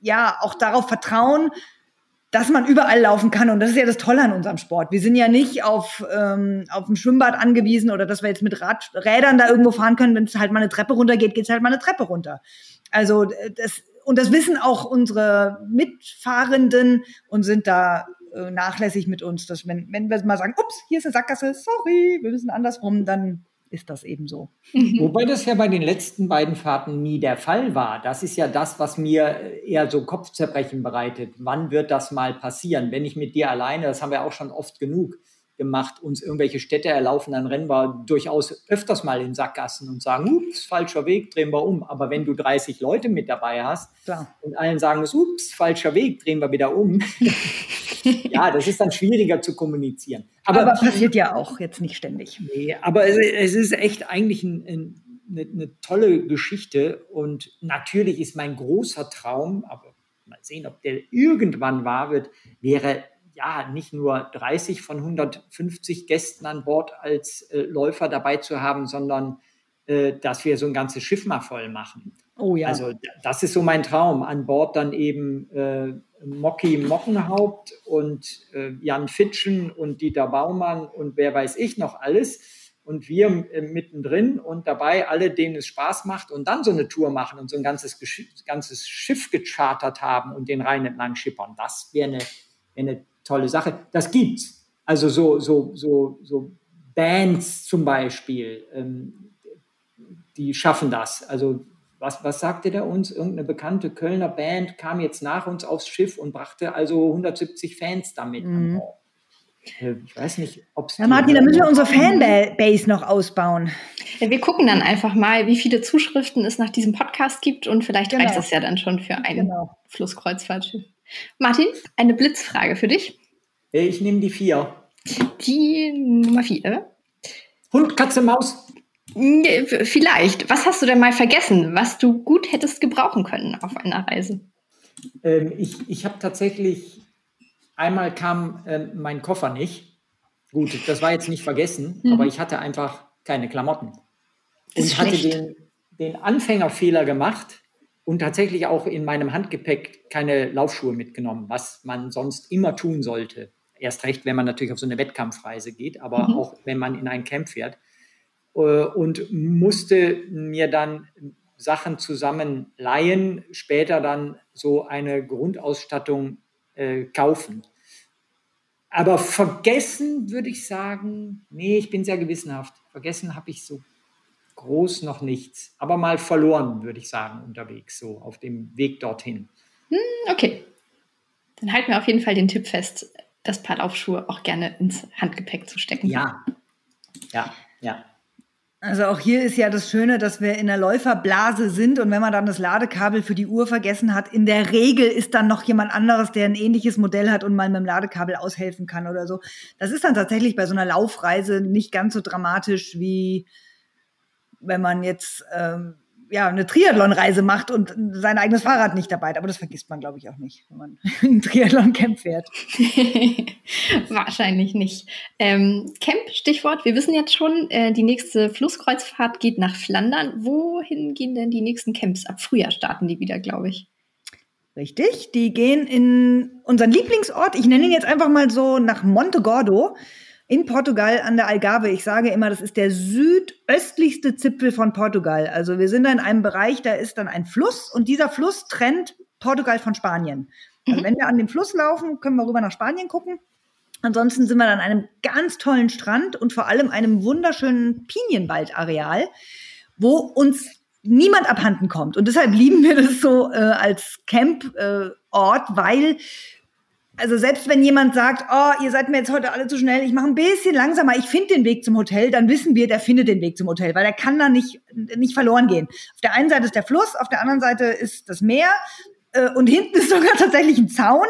ja auch darauf vertrauen, dass man überall laufen kann. Und das ist ja das Tolle an unserem Sport. Wir sind ja nicht auf, ähm, auf ein Schwimmbad angewiesen oder dass wir jetzt mit Rad, Rädern da irgendwo fahren können. Wenn es halt mal eine Treppe runtergeht, geht es halt mal eine Treppe runter. Also das, und das wissen auch unsere Mitfahrenden und sind da äh, nachlässig mit uns. Dass wenn, wenn wir mal sagen, ups, hier ist eine Sackgasse, sorry, wir müssen andersrum, dann ist das eben so. Wobei das ja bei den letzten beiden Fahrten nie der Fall war. Das ist ja das, was mir eher so Kopfzerbrechen bereitet. Wann wird das mal passieren? Wenn ich mit dir alleine, das haben wir auch schon oft genug gemacht, uns irgendwelche Städte erlaufen, dann rennen wir durchaus öfters mal in Sackgassen und sagen, ups, falscher Weg, drehen wir um. Aber wenn du 30 Leute mit dabei hast Klar. und allen sagen, ups, falscher Weg, drehen wir wieder um, ja, das ist dann schwieriger zu kommunizieren. Aber, aber passiert ja auch jetzt nicht ständig. Nee, aber es, es ist echt eigentlich ein, ein, eine, eine tolle Geschichte und natürlich ist mein großer Traum, aber mal sehen, ob der irgendwann wahr wird, wäre ja nicht nur 30 von 150 Gästen an Bord als äh, Läufer dabei zu haben, sondern äh, dass wir so ein ganzes Schiff mal voll machen. Oh ja. Also das ist so mein Traum. An Bord dann eben äh, Mocky Mockenhaupt und äh, Jan Fitschen und Dieter Baumann und wer weiß ich noch alles. Und wir äh, mittendrin und dabei alle, denen es Spaß macht und dann so eine Tour machen und so ein ganzes, ganzes Schiff gechartert haben und den Rhein entlang schippern. Das wäre eine, wär eine tolle Sache. Das gibt's. Also so, so, so, so Bands zum Beispiel, ähm, die schaffen das. Also was, was sagte der uns? Irgendeine bekannte Kölner Band kam jetzt nach uns aufs Schiff und brachte also 170 Fans damit mhm. an Bord. Äh, ich weiß nicht, ob es. Ja, Martin, da müssen wir unsere Fanbase noch ausbauen. Ja, wir gucken dann einfach mal, wie viele Zuschriften es nach diesem Podcast gibt und vielleicht genau. reicht das ja dann schon für ein genau. Flusskreuzfahrtschiff. Martin, eine Blitzfrage für dich. Äh, ich nehme die vier. Die Nummer vier. Hund, Katze, Maus. Vielleicht. Was hast du denn mal vergessen, was du gut hättest gebrauchen können auf einer Reise? Ähm, ich ich habe tatsächlich, einmal kam äh, mein Koffer nicht. Gut, das war jetzt nicht vergessen, mhm. aber ich hatte einfach keine Klamotten. Und hatte den, den Anfängerfehler gemacht und tatsächlich auch in meinem Handgepäck keine Laufschuhe mitgenommen, was man sonst immer tun sollte. Erst recht, wenn man natürlich auf so eine Wettkampfreise geht, aber mhm. auch wenn man in ein Camp fährt. Äh, und musste mir dann Sachen zusammen leihen, später dann so eine Grundausstattung äh, kaufen. Aber vergessen würde ich sagen, nee, ich bin sehr gewissenhaft. Vergessen habe ich so groß noch nichts. Aber mal verloren, würde ich sagen, unterwegs, so auf dem Weg dorthin. Hm, okay. Dann halten wir auf jeden Fall den Tipp fest, das Paar Laufschuhe auch gerne ins Handgepäck zu stecken. Ja, ja, ja. Also auch hier ist ja das Schöne, dass wir in der Läuferblase sind und wenn man dann das Ladekabel für die Uhr vergessen hat, in der Regel ist dann noch jemand anderes, der ein ähnliches Modell hat und mal mit dem Ladekabel aushelfen kann oder so. Das ist dann tatsächlich bei so einer Laufreise nicht ganz so dramatisch wie wenn man jetzt ähm, ja, eine Triathlon-Reise macht und sein eigenes Fahrrad nicht dabei hat. Aber das vergisst man, glaube ich, auch nicht, wenn man ein Triathlon-Camp fährt. Wahrscheinlich nicht. Ähm, Camp, Stichwort. Wir wissen jetzt schon, äh, die nächste Flusskreuzfahrt geht nach Flandern. Wohin gehen denn die nächsten Camps? Ab Frühjahr starten die wieder, glaube ich. Richtig, die gehen in unseren Lieblingsort. Ich nenne ihn jetzt einfach mal so nach Monte Gordo in Portugal an der Algarve. Ich sage immer, das ist der südöstlichste Zipfel von Portugal. Also wir sind da in einem Bereich, da ist dann ein Fluss und dieser Fluss trennt Portugal von Spanien. Also mhm. wenn wir an dem Fluss laufen, können wir rüber nach Spanien gucken. Ansonsten sind wir an einem ganz tollen Strand und vor allem einem wunderschönen Pinienwaldareal, wo uns niemand abhanden kommt. Und deshalb lieben wir das so äh, als Camport, äh, weil also selbst wenn jemand sagt, oh, ihr seid mir jetzt heute alle zu schnell, ich mache ein bisschen langsamer, ich finde den Weg zum Hotel, dann wissen wir, der findet den Weg zum Hotel, weil er kann da nicht, nicht verloren gehen. Auf der einen Seite ist der Fluss, auf der anderen Seite ist das Meer äh, und hinten ist sogar tatsächlich ein Zaun.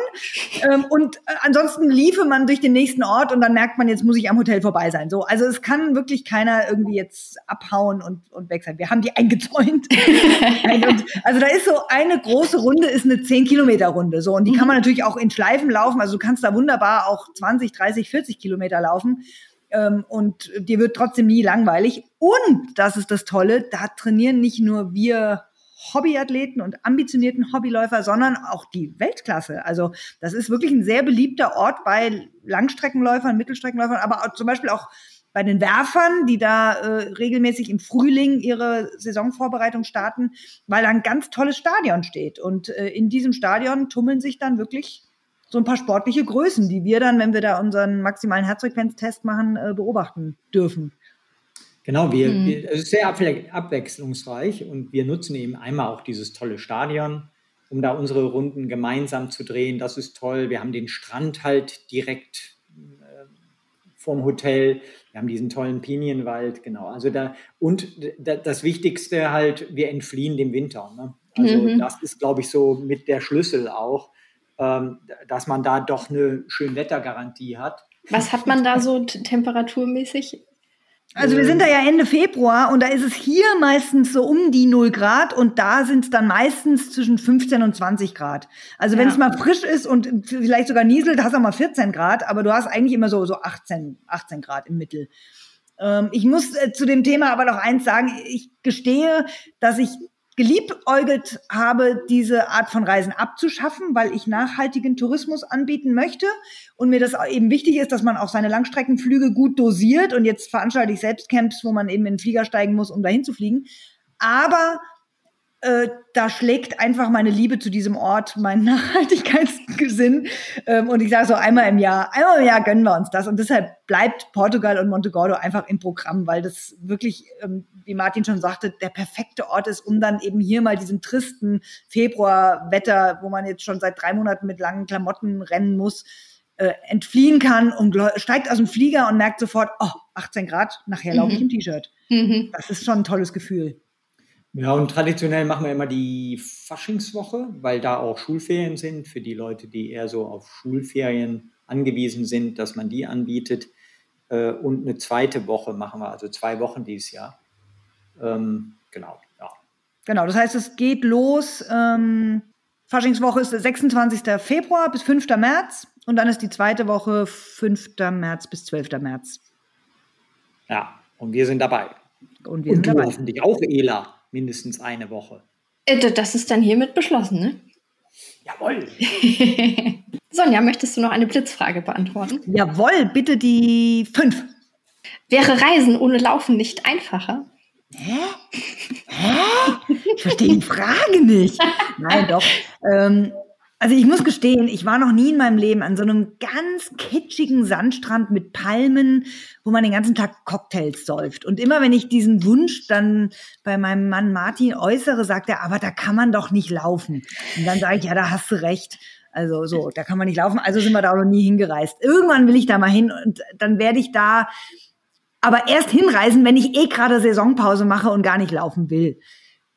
Ähm, und äh, ansonsten liefe man durch den nächsten Ort und dann merkt man, jetzt muss ich am Hotel vorbei sein. So, also es kann wirklich keiner irgendwie jetzt abhauen und, und weg sein. Wir haben die eingezäunt. also da ist so eine große Runde, ist eine 10 Kilometer Runde. So, und die kann man natürlich auch in Schleifen laufen. Also du kannst da wunderbar auch 20, 30, 40 Kilometer laufen. Ähm, und dir wird trotzdem nie langweilig. Und das ist das Tolle, da trainieren nicht nur wir Hobbyathleten und ambitionierten Hobbyläufer, sondern auch die Weltklasse. Also das ist wirklich ein sehr beliebter Ort bei Langstreckenläufern, Mittelstreckenläufern, aber auch, zum Beispiel auch bei den Werfern, die da äh, regelmäßig im Frühling ihre Saisonvorbereitung starten, weil da ein ganz tolles Stadion steht. Und äh, in diesem Stadion tummeln sich dann wirklich so ein paar sportliche Größen, die wir dann, wenn wir da unseren maximalen Herzfrequenztest machen, äh, beobachten dürfen. Genau, wir, mhm. wir, es ist sehr abwechslungsreich und wir nutzen eben einmal auch dieses tolle Stadion, um da unsere Runden gemeinsam zu drehen. Das ist toll. Wir haben den Strand halt direkt äh, vom Hotel. Wir haben diesen tollen Pinienwald, genau. Also da und da, das Wichtigste halt, wir entfliehen dem Winter. Ne? Also mhm. das ist, glaube ich, so mit der Schlüssel auch, ähm, dass man da doch eine Schönwettergarantie hat. Was hat man da so temperaturmäßig? Also wir sind da ja Ende Februar und da ist es hier meistens so um die 0 Grad und da sind es dann meistens zwischen 15 und 20 Grad. Also wenn es mal frisch ist und vielleicht sogar nieselt, hast du auch mal 14 Grad, aber du hast eigentlich immer so, so 18, 18 Grad im Mittel. Ähm, ich muss äh, zu dem Thema aber noch eins sagen. Ich gestehe, dass ich geliebäugelt habe, diese Art von Reisen abzuschaffen, weil ich nachhaltigen Tourismus anbieten möchte und mir das eben wichtig ist, dass man auch seine Langstreckenflüge gut dosiert und jetzt veranstalte ich selbst Camps, wo man eben in den Flieger steigen muss, um dahin zu fliegen. Aber äh, da schlägt einfach meine Liebe zu diesem Ort, mein Nachhaltigkeitssinn. Ähm, und ich sage so, einmal im Jahr, einmal im Jahr gönnen wir uns das. Und deshalb bleibt Portugal und Montegordo einfach im Programm, weil das wirklich, ähm, wie Martin schon sagte, der perfekte Ort ist, um dann eben hier mal diesem tristen Februarwetter, wo man jetzt schon seit drei Monaten mit langen Klamotten rennen muss, äh, entfliehen kann und steigt aus dem Flieger und merkt sofort, oh, 18 Grad, nachher laufe ich mhm. im T-Shirt. Mhm. Das ist schon ein tolles Gefühl. Ja, und traditionell machen wir immer die Faschingswoche, weil da auch Schulferien sind für die Leute, die eher so auf Schulferien angewiesen sind, dass man die anbietet. Äh, und eine zweite Woche machen wir, also zwei Wochen dieses Jahr. Ähm, genau, ja. Genau, das heißt, es geht los. Ähm, Faschingswoche ist der 26. Februar bis 5. März und dann ist die zweite Woche 5. März bis 12. März. Ja, und wir sind dabei. Und wir und sind du dabei. hoffentlich auch, Ela mindestens eine Woche. Äh, das ist dann hiermit beschlossen, ne? Jawohl. Sonja, möchtest du noch eine Blitzfrage beantworten? Jawohl, bitte die fünf. Wäre Reisen ohne Laufen nicht einfacher? Hä? Hä? Ich verstehe die Frage nicht. Nein, doch. Ähm, also ich muss gestehen, ich war noch nie in meinem Leben an so einem ganz kitschigen Sandstrand mit Palmen, wo man den ganzen Tag Cocktails säuft. Und immer wenn ich diesen Wunsch dann bei meinem Mann Martin äußere, sagt er, aber da kann man doch nicht laufen. Und dann sage ich, ja, da hast du recht. Also so, da kann man nicht laufen. Also sind wir da auch noch nie hingereist. Irgendwann will ich da mal hin und dann werde ich da aber erst hinreisen, wenn ich eh gerade Saisonpause mache und gar nicht laufen will.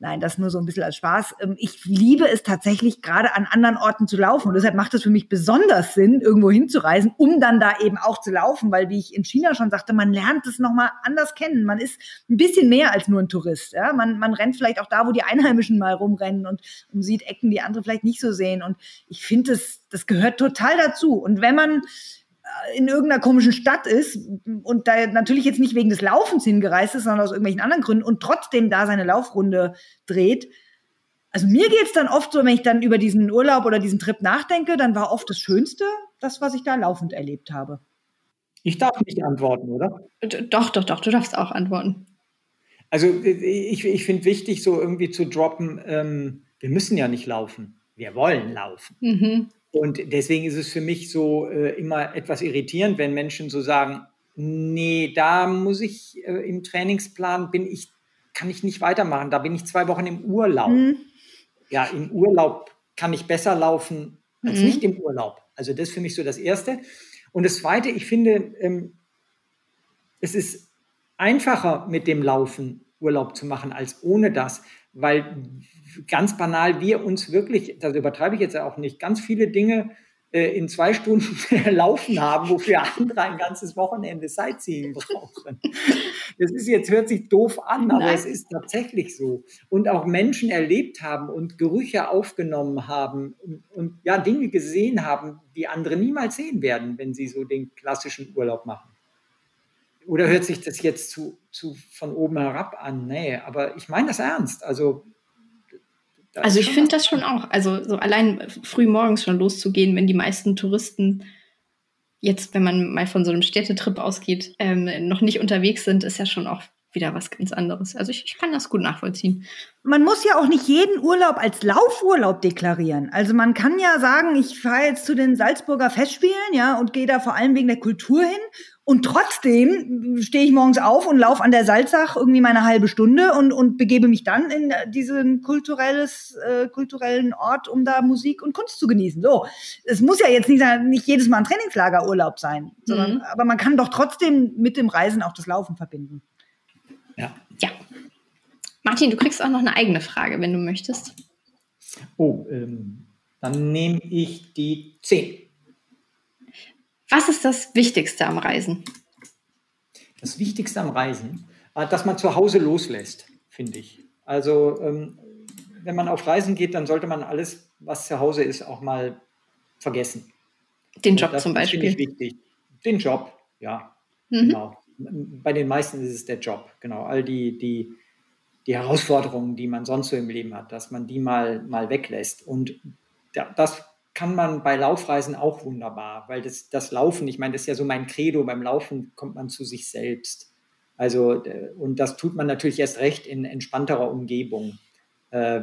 Nein, das nur so ein bisschen als Spaß. Ähm, ich liebe es tatsächlich, gerade an anderen Orten zu laufen. Und deshalb macht es für mich besonders Sinn, irgendwo hinzureisen, um dann da eben auch zu laufen. Weil, wie ich in China schon sagte, man lernt es nochmal anders kennen. Man ist ein bisschen mehr als nur ein Tourist. Ja? Man, man rennt vielleicht auch da, wo die Einheimischen mal rumrennen und, und sieht Ecken, die andere vielleicht nicht so sehen. Und ich finde, das, das gehört total dazu. Und wenn man in irgendeiner komischen Stadt ist und da natürlich jetzt nicht wegen des Laufens hingereist ist, sondern aus irgendwelchen anderen Gründen und trotzdem da seine Laufrunde dreht. Also mir geht's dann oft so, wenn ich dann über diesen Urlaub oder diesen Trip nachdenke, dann war oft das Schönste das, was ich da laufend erlebt habe. Ich darf nicht antworten, oder? Doch, doch, doch, du darfst auch antworten. Also ich, ich finde wichtig, so irgendwie zu droppen, ähm, wir müssen ja nicht laufen, wir wollen laufen. Mhm. Und deswegen ist es für mich so äh, immer etwas irritierend, wenn Menschen so sagen, nee, da muss ich äh, im Trainingsplan bin ich, kann ich nicht weitermachen. Da bin ich zwei Wochen im Urlaub. Mhm. Ja, im Urlaub kann ich besser laufen als mhm. nicht im Urlaub. Also das ist für mich so das Erste. Und das Zweite, ich finde, ähm, es ist einfacher mit dem Laufen Urlaub zu machen als ohne das, weil ganz banal wir uns wirklich, das übertreibe ich jetzt auch nicht, ganz viele Dinge äh, in zwei Stunden laufen haben, wofür andere ein ganzes Wochenende Sightseeing brauchen. Das ist jetzt, hört sich doof an, aber Nein. es ist tatsächlich so. Und auch Menschen erlebt haben und Gerüche aufgenommen haben und, und ja, Dinge gesehen haben, die andere niemals sehen werden, wenn sie so den klassischen Urlaub machen. Oder hört sich das jetzt zu, zu von oben herab an? Nee, aber ich meine das ernst. Also also ich finde das schon auch. Also so allein früh morgens schon loszugehen, wenn die meisten Touristen jetzt, wenn man mal von so einem Städtetrip ausgeht, ähm, noch nicht unterwegs sind, ist ja schon auch wieder was ganz anderes. Also ich, ich kann das gut nachvollziehen. Man muss ja auch nicht jeden Urlaub als Laufurlaub deklarieren. Also man kann ja sagen, ich fahre jetzt zu den Salzburger Festspielen, ja, und gehe da vor allem wegen der Kultur hin. Und trotzdem stehe ich morgens auf und laufe an der Salzach irgendwie meine halbe Stunde und, und begebe mich dann in diesen kulturelles, äh, kulturellen Ort, um da Musik und Kunst zu genießen. So, es muss ja jetzt nicht, nicht jedes Mal ein Trainingslagerurlaub sein, sondern, mhm. aber man kann doch trotzdem mit dem Reisen auch das Laufen verbinden. Ja. Ja. Martin, du kriegst auch noch eine eigene Frage, wenn du möchtest. Oh, ähm, dann nehme ich die 10. Was ist das Wichtigste am Reisen? Das Wichtigste am Reisen, äh, dass man zu Hause loslässt, finde ich. Also, ähm, wenn man auf Reisen geht, dann sollte man alles, was zu Hause ist, auch mal vergessen. Den Job zum Beispiel. Finde ich wichtig. Den Job, ja. Mhm. Genau bei den meisten ist es der Job, genau. All die, die, die Herausforderungen, die man sonst so im Leben hat, dass man die mal, mal weglässt. Und das kann man bei Laufreisen auch wunderbar, weil das, das Laufen, ich meine, das ist ja so mein Credo, beim Laufen kommt man zu sich selbst. Also, äh, und das tut man natürlich erst recht in entspannterer Umgebung, äh,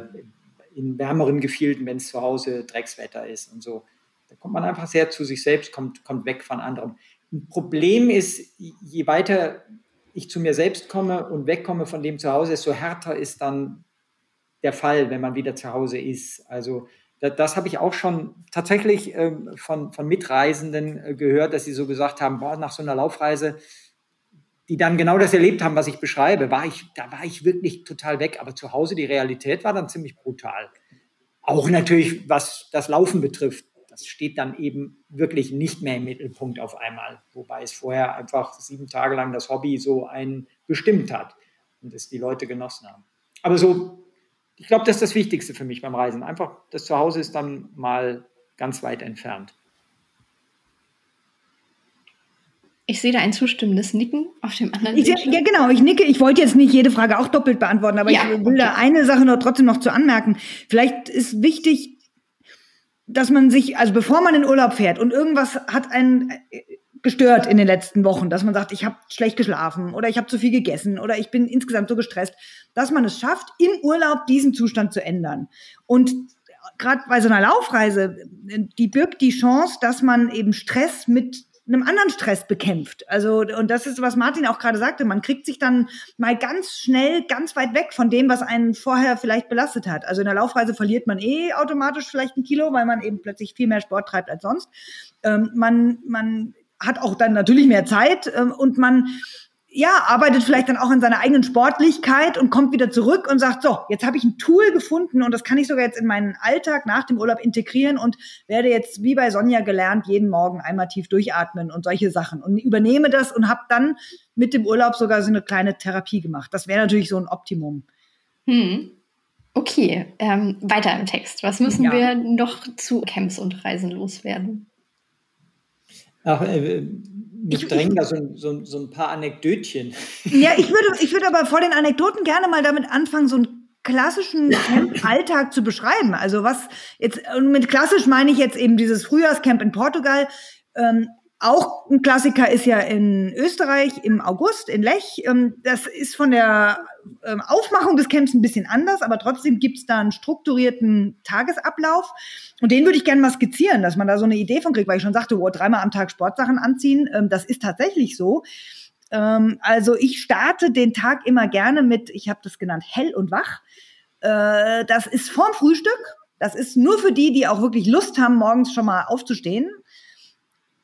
in wärmeren Gefilden, wenn es zu Hause Dreckswetter ist und so. Da kommt man einfach sehr zu sich selbst, kommt, kommt weg von anderen. Ein Problem ist, je weiter ich zu mir selbst komme und wegkomme von dem Zuhause, desto härter ist dann der Fall, wenn man wieder zu Hause ist. Also das, habe ich auch schon tatsächlich ähm, von, von Mitreisenden äh, gehört, dass sie so gesagt haben, boah, nach so einer Laufreise, die dann genau das erlebt haben, was ich beschreibe, war ich, da war ich wirklich total weg. Aber zu Hause die Realität war dann ziemlich brutal. Auch natürlich, was das Laufen betrifft das steht dann eben wirklich nicht mehr im Mittelpunkt auf einmal, wobei es vorher einfach sieben Tage lang das Hobby so einen bestimmt hat und es die Leute genossen haben. Aber so, ich glaube, das ist das Wichtigste für mich beim Reisen. Einfach, das Zuhause ist dann mal ganz weit entfernt. Ich sehe da ein zustimmendes Nicken auf dem anderen ich, Ja, genau, ich nicke. Ich wollte jetzt nicht jede Frage auch doppelt beantworten, aber ja, ich will okay. da eine Sache noch trotzdem noch zu anmerken. Vielleicht ist wichtig, dass man sich, also bevor man in Urlaub fährt und irgendwas hat einen äh, gestört in den letzten Wochen, dass man sagt, ich habe schlecht geschlafen oder ich habe zu viel gegessen oder ich bin insgesamt so gestresst, dass man es schafft, im Urlaub diesen Zustand zu ändern. Und gerade bei so einer Laufreise, die birgt die Chance, dass man eben Stress mit einem anderen Stress bekämpft. Also, und das ist, was Martin auch gerade sagte, man kriegt sich dann mal ganz schnell ganz weit weg von dem, was einen vorher vielleicht belastet hat. Also in der Laufreise verliert man eh automatisch vielleicht ein Kilo, weil man eben plötzlich viel mehr Sport treibt als sonst. Ähm, man, man hat auch dann natürlich mehr Zeit ähm, und man ja, arbeitet vielleicht dann auch an seiner eigenen Sportlichkeit und kommt wieder zurück und sagt, so, jetzt habe ich ein Tool gefunden und das kann ich sogar jetzt in meinen Alltag nach dem Urlaub integrieren und werde jetzt wie bei Sonja gelernt, jeden Morgen einmal tief durchatmen und solche Sachen und übernehme das und habe dann mit dem Urlaub sogar so eine kleine Therapie gemacht. Das wäre natürlich so ein Optimum. Hm. Okay, ähm, weiter im Text. Was müssen ja. wir noch zu Camps und Reisen loswerden? Ach, äh, mich drängen da so, so, so, ein paar Anekdötchen. Ja, ich würde, ich würde aber vor den Anekdoten gerne mal damit anfangen, so einen klassischen Camp-Alltag zu beschreiben. Also was jetzt, und mit klassisch meine ich jetzt eben dieses Frühjahrscamp in Portugal. Ähm, auch ein Klassiker ist ja in Österreich im August in Lech. Ähm, das ist von der ähm, Aufmachung des Camps ein bisschen anders, aber trotzdem gibt es da einen strukturierten Tagesablauf. Und den würde ich gerne mal skizzieren, dass man da so eine Idee von kriegt, weil ich schon sagte, oh, dreimal am Tag Sportsachen anziehen. Ähm, das ist tatsächlich so. Also ich starte den Tag immer gerne mit, ich habe das genannt, hell und wach. Äh, das ist vorm Frühstück. Das ist nur für die, die auch wirklich Lust haben, morgens schon mal aufzustehen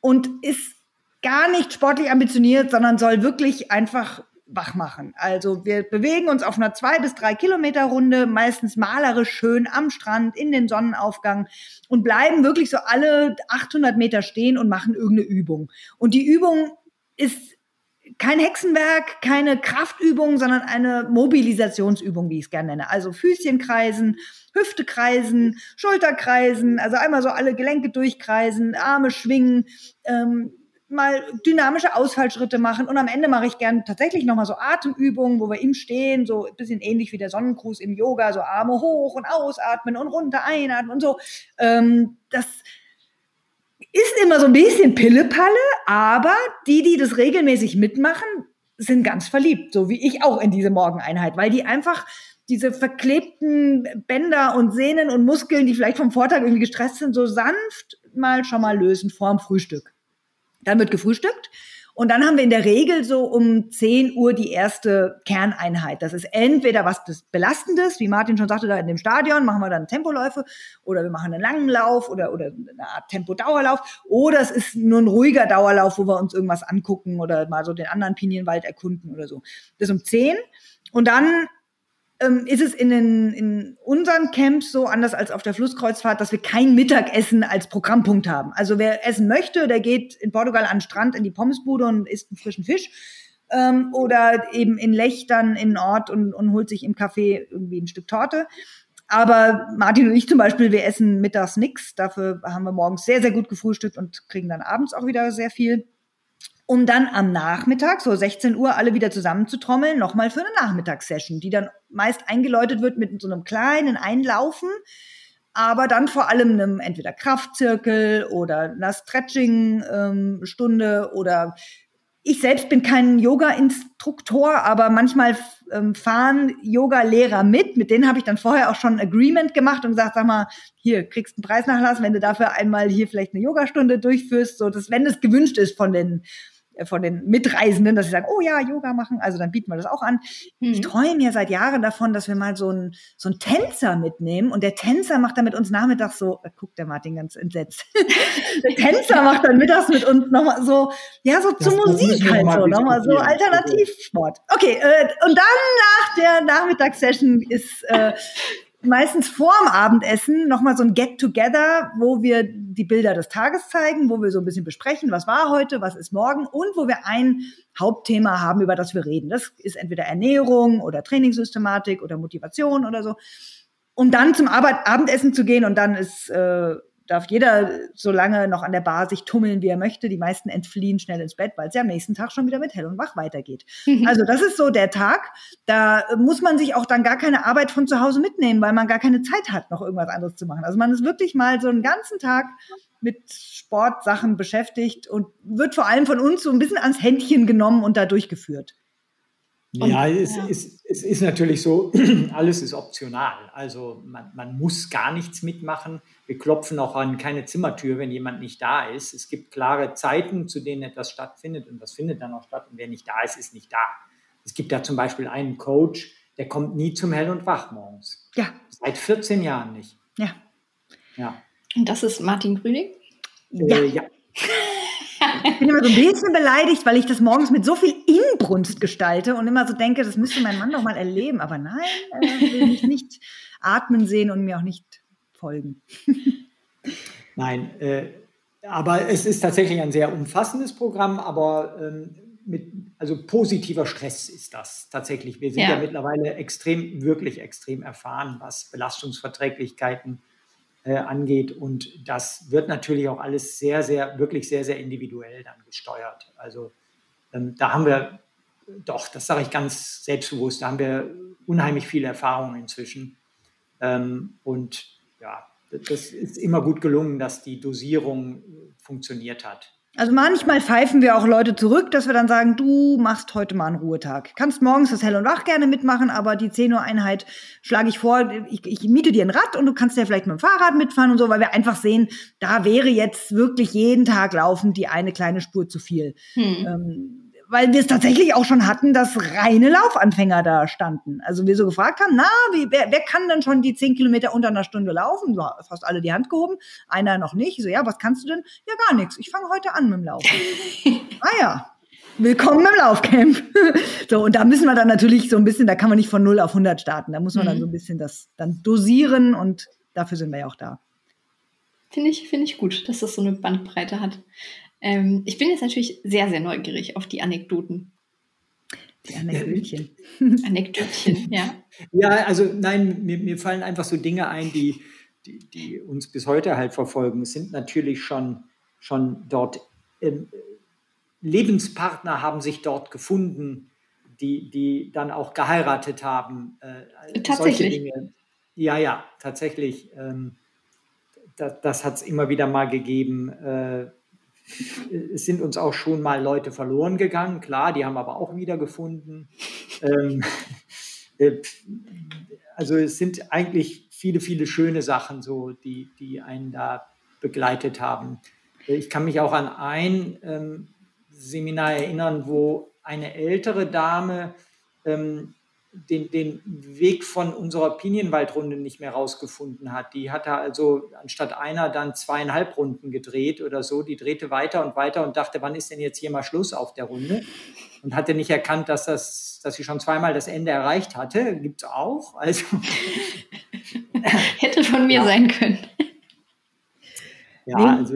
und ist gar nicht sportlich ambitioniert, sondern soll wirklich einfach wach machen. Also wir bewegen uns auf einer zwei bis drei Kilometer Runde, meistens malerisch schön am Strand in den Sonnenaufgang und bleiben wirklich so alle 800 Meter stehen und machen irgendeine Übung. Und die Übung ist kein Hexenwerk, keine Kraftübung, sondern eine Mobilisationsübung, wie ich es gerne nenne. Also Füßchen kreisen, Hüfte kreisen, Schulter kreisen, also einmal so alle Gelenke durchkreisen, Arme schwingen, ähm, mal dynamische Ausfallschritte machen und am Ende mache ich gern tatsächlich nochmal so Atemübungen, wo wir im Stehen, so ein bisschen ähnlich wie der Sonnengruß im Yoga, so Arme hoch und ausatmen und runter einatmen und so. Ähm, das ist immer so ein bisschen Pillepalle, aber die, die das regelmäßig mitmachen, sind ganz verliebt, so wie ich auch in diese Morgeneinheit, weil die einfach diese verklebten Bänder und Sehnen und Muskeln, die vielleicht vom Vortag irgendwie gestresst sind, so sanft mal schon mal lösen vorm Frühstück. Dann wird gefrühstückt und dann haben wir in der Regel so um 10 Uhr die erste Kerneinheit. Das ist entweder was Belastendes, wie Martin schon sagte, da in dem Stadion machen wir dann Tempoläufe oder wir machen einen langen Lauf oder, oder eine Art Tempo-Dauerlauf oder es ist nur ein ruhiger Dauerlauf, wo wir uns irgendwas angucken oder mal so den anderen Pinienwald erkunden oder so. Das ist um 10 und dann ähm, ist es in, den, in unseren Camps so anders als auf der Flusskreuzfahrt, dass wir kein Mittagessen als Programmpunkt haben. Also wer essen möchte, der geht in Portugal an den Strand in die Pommesbude und isst einen frischen Fisch. Ähm, oder eben in Lech dann in den Ort und, und holt sich im Café irgendwie ein Stück Torte. Aber Martin und ich zum Beispiel, wir essen mittags nichts. Dafür haben wir morgens sehr, sehr gut gefrühstückt und kriegen dann abends auch wieder sehr viel um dann am Nachmittag, so 16 Uhr, alle wieder zusammenzutrommeln, nochmal für eine Nachmittagssession, die dann meist eingeläutet wird mit so einem kleinen Einlaufen, aber dann vor allem einem entweder Kraftzirkel oder einer Stretching-Stunde ähm, oder ich selbst bin kein Yoga-Instruktor, aber manchmal ähm, fahren Yoga-Lehrer mit. Mit denen habe ich dann vorher auch schon ein Agreement gemacht und gesagt, sag mal, hier kriegst du einen Preisnachlass, wenn du dafür einmal hier vielleicht eine Yogastunde durchführst, so dass, wenn es gewünscht ist von den von den Mitreisenden, dass sie sagen, oh ja, Yoga machen, also dann bieten wir das auch an. Mhm. Ich träume ja seit Jahren davon, dass wir mal so einen so einen Tänzer mitnehmen und der Tänzer macht dann mit uns nachmittags so, da guckt der Martin ganz entsetzt. der Tänzer macht dann mittags mit uns nochmal so, ja, so das zur Musik halt so, nochmal so Alternativsport. Okay, äh, und dann nach der Nachmittagssession ist äh, meistens vorm Abendessen nochmal so ein Get-Together, wo wir die Bilder des Tages zeigen, wo wir so ein bisschen besprechen, was war heute, was ist morgen und wo wir ein Hauptthema haben, über das wir reden. Das ist entweder Ernährung oder Trainingssystematik oder Motivation oder so. Um dann zum Arbeit Abendessen zu gehen und dann ist äh, darf jeder so lange noch an der Bar sich tummeln, wie er möchte. Die meisten entfliehen schnell ins Bett, weil es ja am nächsten Tag schon wieder mit hell und wach weitergeht. Also das ist so der Tag. Da muss man sich auch dann gar keine Arbeit von zu Hause mitnehmen, weil man gar keine Zeit hat, noch irgendwas anderes zu machen. Also man ist wirklich mal so einen ganzen Tag mit Sportsachen beschäftigt und wird vor allem von uns so ein bisschen ans Händchen genommen und da durchgeführt. Und, ja, es, ja. Es, es, ist natürlich so, alles ist optional. Also man, man, muss gar nichts mitmachen. Wir klopfen auch an keine Zimmertür, wenn jemand nicht da ist. Es gibt klare Zeiten, zu denen etwas stattfindet und das findet dann auch statt. Und wer nicht da ist, ist nicht da. Es gibt da zum Beispiel einen Coach, der kommt nie zum Hell und Wach morgens. Ja. Seit 14 Jahren nicht. Ja. Ja. Und das ist Martin Grüning? Ja. Äh, ja. Ich bin immer so ein bisschen beleidigt, weil ich das morgens mit so viel Inbrunst gestalte und immer so denke, das müsste mein Mann doch mal erleben. Aber nein, er will mich nicht atmen sehen und mir auch nicht folgen. Nein, äh, aber es ist tatsächlich ein sehr umfassendes Programm, aber ähm, mit, also positiver Stress ist das tatsächlich. Wir sind ja. ja mittlerweile extrem, wirklich extrem erfahren, was Belastungsverträglichkeiten äh, angeht. Und das wird natürlich auch alles sehr, sehr, wirklich sehr, sehr individuell dann gesteuert. Also ähm, da haben wir doch, das sage ich ganz selbstbewusst, da haben wir unheimlich viel Erfahrung inzwischen. Ähm, und ja, das ist immer gut gelungen, dass die Dosierung funktioniert hat. Also manchmal pfeifen wir auch Leute zurück, dass wir dann sagen, du machst heute mal einen Ruhetag. Kannst morgens das Hell und Wach gerne mitmachen, aber die 10 Uhr Einheit schlage ich vor, ich, ich miete dir ein Rad und du kannst ja vielleicht mit dem Fahrrad mitfahren und so, weil wir einfach sehen, da wäre jetzt wirklich jeden Tag laufen die eine kleine Spur zu viel. Hm. Ähm, weil wir es tatsächlich auch schon hatten, dass reine Laufanfänger da standen. Also wir so gefragt haben, na, wie, wer, wer kann denn schon die zehn Kilometer unter einer Stunde laufen? So, fast alle die Hand gehoben, einer noch nicht. Ich so, ja, was kannst du denn? Ja, gar nichts. Ich fange heute an mit dem Laufen. ah ja, willkommen im Laufcamp. so, und da müssen wir dann natürlich so ein bisschen, da kann man nicht von 0 auf 100 starten. Da muss man mhm. dann so ein bisschen das dann dosieren und dafür sind wir ja auch da. Finde ich, finde ich gut, dass das so eine Bandbreite hat. Ähm, ich bin jetzt natürlich sehr, sehr neugierig auf die Anekdoten. Die Anekdötchen. Anekdötchen, ja. Ja, also nein, mir, mir, fallen einfach so Dinge ein, die, die, die, uns bis heute halt verfolgen. Es sind natürlich schon, schon dort, ähm, Lebenspartner haben sich dort gefunden, die, die dann auch geheiratet haben. Äh, tatsächlich. Ja, ja, tatsächlich. Ähm, das, das hat es immer wieder mal gegeben. Äh, es sind uns auch schon mal Leute verloren gegangen, klar, die haben aber auch wiedergefunden. ähm, äh, also es sind eigentlich viele, viele schöne Sachen, so, die, die einen da begleitet haben. Ich kann mich auch an ein ähm, Seminar erinnern, wo eine ältere Dame ähm, den, den Weg von unserer Pinienwaldrunde nicht mehr rausgefunden hat. Die hatte also anstatt einer dann zweieinhalb Runden gedreht oder so. Die drehte weiter und weiter und dachte, wann ist denn jetzt hier mal Schluss auf der Runde? Und hatte nicht erkannt, dass, das, dass sie schon zweimal das Ende erreicht hatte. Gibt es auch. Also, Hätte von mir ja. sein können. Ja, also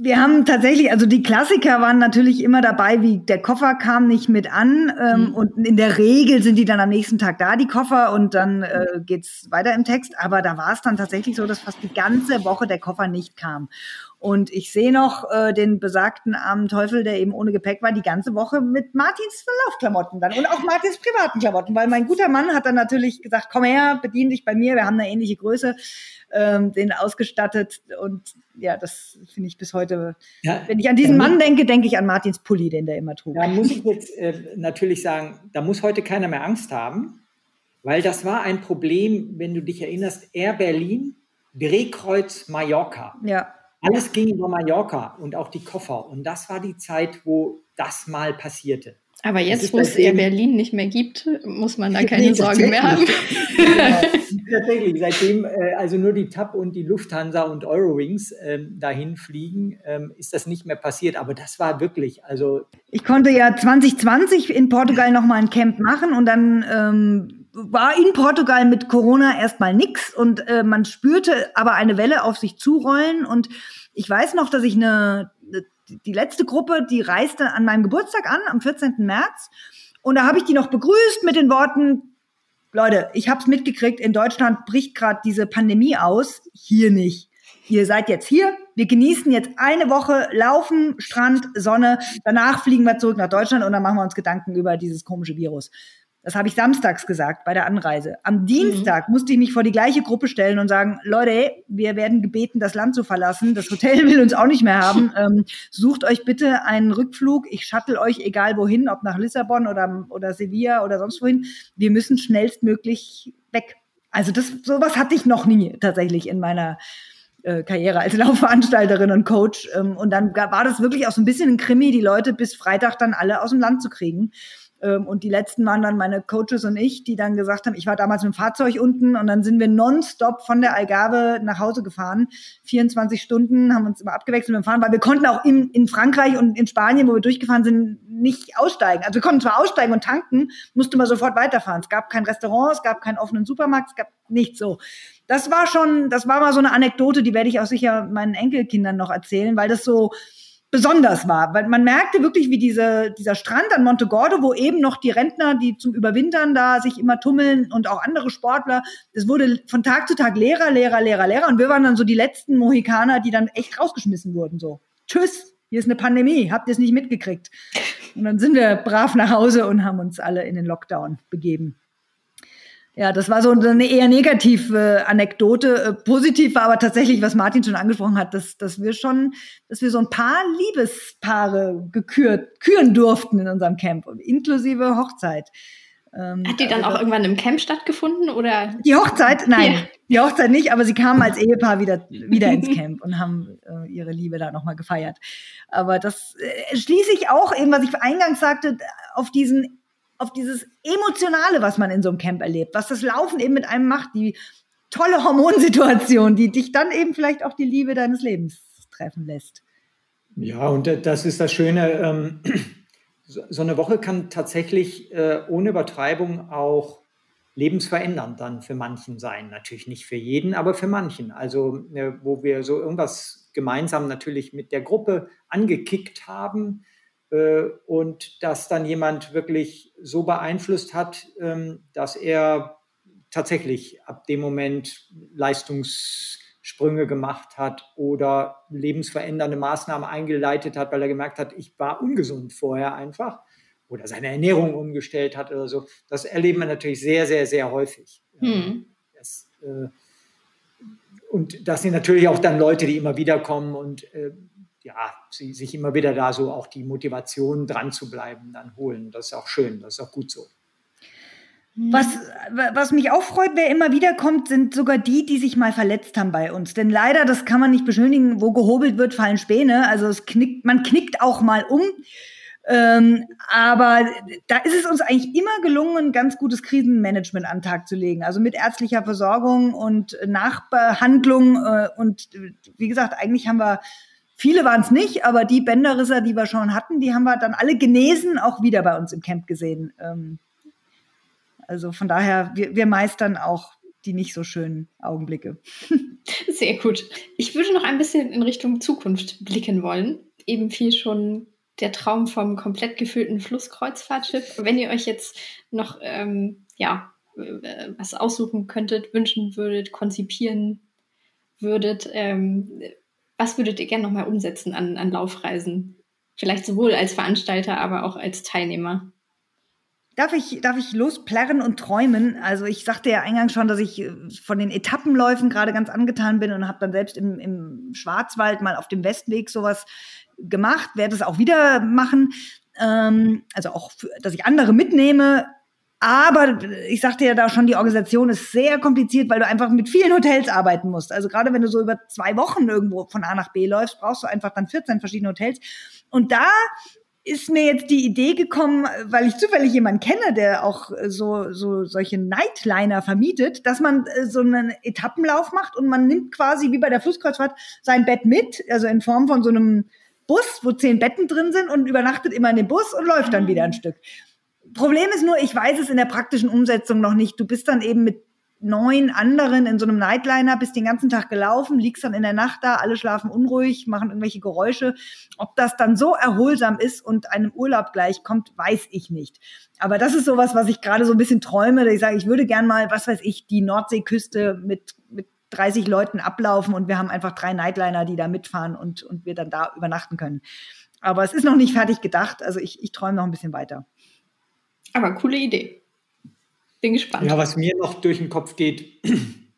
wir haben tatsächlich, also die Klassiker waren natürlich immer dabei, wie der Koffer kam nicht mit an ähm, mhm. und in der Regel sind die dann am nächsten Tag da, die Koffer, und dann äh, geht's weiter im Text. Aber da war es dann tatsächlich so, dass fast die ganze Woche der Koffer nicht kam. Und ich sehe noch äh, den besagten armen Teufel, der eben ohne Gepäck war, die ganze Woche mit Martins Laufklamotten dann und auch Martins privaten Klamotten, weil mein guter Mann hat dann natürlich gesagt, komm her, bedien dich bei mir, wir haben eine ähnliche Größe, ähm, den ausgestattet und ja, das finde ich bis heute, ja, wenn ich an diesen Mann denke, denke ich an Martins Pulli, den der immer trug. Da muss ich jetzt äh, natürlich sagen, da muss heute keiner mehr Angst haben, weil das war ein Problem, wenn du dich erinnerst, Air Berlin, Drehkreuz Mallorca. Ja. Alles ging über Mallorca und auch die Koffer. Und das war die Zeit, wo das mal passierte. Aber jetzt, wo es Air Berlin nicht mehr gibt, muss man da keine nee, Sorgen mehr haben. genau, tatsächlich, seitdem äh, also nur die TAP und die Lufthansa und Eurowings ähm, dahin fliegen, ähm, ist das nicht mehr passiert. Aber das war wirklich, also. Ich konnte ja 2020 in Portugal nochmal ein Camp machen und dann ähm, war in Portugal mit Corona erstmal nichts und äh, man spürte aber eine Welle auf sich zurollen und ich weiß noch, dass ich eine, die letzte Gruppe, die reiste an meinem Geburtstag an, am 14. März und da habe ich die noch begrüßt mit den Worten, Leute, ich habe es mitgekriegt, in Deutschland bricht gerade diese Pandemie aus, hier nicht. Ihr seid jetzt hier, wir genießen jetzt eine Woche Laufen, Strand, Sonne, danach fliegen wir zurück nach Deutschland und dann machen wir uns Gedanken über dieses komische Virus. Das habe ich samstags gesagt bei der Anreise. Am Dienstag mhm. musste ich mich vor die gleiche Gruppe stellen und sagen, Leute, wir werden gebeten, das Land zu verlassen. Das Hotel will uns auch nicht mehr haben. Ähm, sucht euch bitte einen Rückflug. Ich shuttle euch egal wohin, ob nach Lissabon oder, oder Sevilla oder sonst wohin. Wir müssen schnellstmöglich weg. Also das, sowas hatte ich noch nie tatsächlich in meiner äh, Karriere als Laufveranstalterin und Coach. Ähm, und dann war das wirklich auch so ein bisschen ein Krimi, die Leute bis Freitag dann alle aus dem Land zu kriegen. Ähm, und die letzten waren dann meine Coaches und ich, die dann gesagt haben, ich war damals mit dem Fahrzeug unten und dann sind wir nonstop von der Algarve nach Hause gefahren. 24 Stunden haben uns immer abgewechselt mit dem Fahren, weil wir konnten auch in, in Frankreich und in Spanien, wo wir durchgefahren sind, nicht aussteigen. Also wir konnten zwar aussteigen und tanken, musste man sofort weiterfahren. Es gab kein Restaurant, es gab keinen offenen Supermarkt, es gab nichts so. Das war schon, das war mal so eine Anekdote, die werde ich auch sicher meinen Enkelkindern noch erzählen, weil das so, besonders war, weil man merkte wirklich, wie diese, dieser Strand an Monte Gordo, wo eben noch die Rentner, die zum Überwintern da sich immer tummeln und auch andere Sportler, es wurde von Tag zu Tag leerer, leerer, leerer, leerer und wir waren dann so die letzten Mohikaner, die dann echt rausgeschmissen wurden, so. Tschüss, hier ist eine Pandemie, habt ihr es nicht mitgekriegt? Und dann sind wir brav nach Hause und haben uns alle in den Lockdown begeben. Ja, das war so eine eher negative Anekdote. Äh, positiv war aber tatsächlich, was Martin schon angesprochen hat, dass, dass wir schon, dass wir so ein paar Liebespaare gekürt, küren durften in unserem Camp, inklusive Hochzeit. Ähm, hat die dann also, auch irgendwann im Camp stattgefunden oder? Die Hochzeit, nein, ja. die Hochzeit nicht, aber sie kamen als Ehepaar wieder, wieder ins Camp und haben äh, ihre Liebe da nochmal gefeiert. Aber das äh, schließe ich auch eben, was ich eingangs sagte, auf diesen auf dieses Emotionale, was man in so einem Camp erlebt, was das Laufen eben mit einem macht, die tolle Hormonsituation, die dich dann eben vielleicht auch die Liebe deines Lebens treffen lässt. Ja, und das ist das Schöne. Ähm, so eine Woche kann tatsächlich äh, ohne Übertreibung auch lebensverändernd dann für manchen sein. Natürlich nicht für jeden, aber für manchen. Also, äh, wo wir so irgendwas gemeinsam natürlich mit der Gruppe angekickt haben, und das dann jemand wirklich so beeinflusst hat, ähm, dass er tatsächlich ab dem Moment Leistungssprünge gemacht hat oder lebensverändernde Maßnahmen eingeleitet hat, weil er gemerkt hat, ich war ungesund vorher einfach oder seine Ernährung umgestellt hat oder so. Das erleben wir natürlich sehr, sehr, sehr häufig. Hm. Das, äh, und das sind natürlich auch dann Leute, die immer wieder kommen und äh, ja, sie sich immer wieder da so auch die Motivation dran zu bleiben, dann holen. Das ist auch schön, das ist auch gut so. Was, was mich auch freut, wer immer wieder kommt, sind sogar die, die sich mal verletzt haben bei uns. Denn leider, das kann man nicht beschönigen, wo gehobelt wird, fallen Späne. Also es knickt, man knickt auch mal um. Ähm, aber da ist es uns eigentlich immer gelungen, ein ganz gutes Krisenmanagement an den Tag zu legen. Also mit ärztlicher Versorgung und Nachbehandlung. Äh, und wie gesagt, eigentlich haben wir Viele waren es nicht, aber die Bänderrisser, die wir schon hatten, die haben wir dann alle genesen auch wieder bei uns im Camp gesehen. Ähm, also von daher, wir, wir meistern auch die nicht so schönen Augenblicke. Sehr gut. Ich würde noch ein bisschen in Richtung Zukunft blicken wollen. Eben fiel schon der Traum vom komplett gefüllten Flusskreuzfahrtschiff. Wenn ihr euch jetzt noch ähm, ja, äh, was aussuchen könntet, wünschen würdet, konzipieren würdet, ähm, was würdet ihr gerne nochmal umsetzen an, an Laufreisen? Vielleicht sowohl als Veranstalter, aber auch als Teilnehmer. Darf ich, darf ich losplärren und träumen? Also ich sagte ja eingangs schon, dass ich äh, von den Etappenläufen gerade ganz angetan bin und habe dann selbst im, im Schwarzwald mal auf dem Westweg sowas gemacht, werde es auch wieder machen. Ähm, also auch, für, dass ich andere mitnehme, aber ich sagte ja da schon, die Organisation ist sehr kompliziert, weil du einfach mit vielen Hotels arbeiten musst. Also gerade wenn du so über zwei Wochen irgendwo von A nach B läufst, brauchst du einfach dann 14 verschiedene Hotels. Und da ist mir jetzt die Idee gekommen, weil ich zufällig jemanden kenne, der auch so, so solche Nightliner vermietet, dass man äh, so einen Etappenlauf macht und man nimmt quasi wie bei der Flusskreuzfahrt sein Bett mit, also in Form von so einem Bus, wo zehn Betten drin sind und übernachtet immer in dem Bus und läuft dann wieder ein Stück. Problem ist nur, ich weiß es in der praktischen Umsetzung noch nicht. Du bist dann eben mit neun anderen in so einem Nightliner, bist den ganzen Tag gelaufen, liegst dann in der Nacht da, alle schlafen unruhig, machen irgendwelche Geräusche. Ob das dann so erholsam ist und einem Urlaub gleichkommt, weiß ich nicht. Aber das ist sowas, was ich gerade so ein bisschen träume, dass ich sage, ich würde gern mal, was weiß ich, die Nordseeküste mit, mit 30 Leuten ablaufen und wir haben einfach drei Nightliner, die da mitfahren und, und wir dann da übernachten können. Aber es ist noch nicht fertig gedacht, also ich, ich träume noch ein bisschen weiter. Aber coole Idee. Bin gespannt. Ja, was mir noch durch den Kopf geht,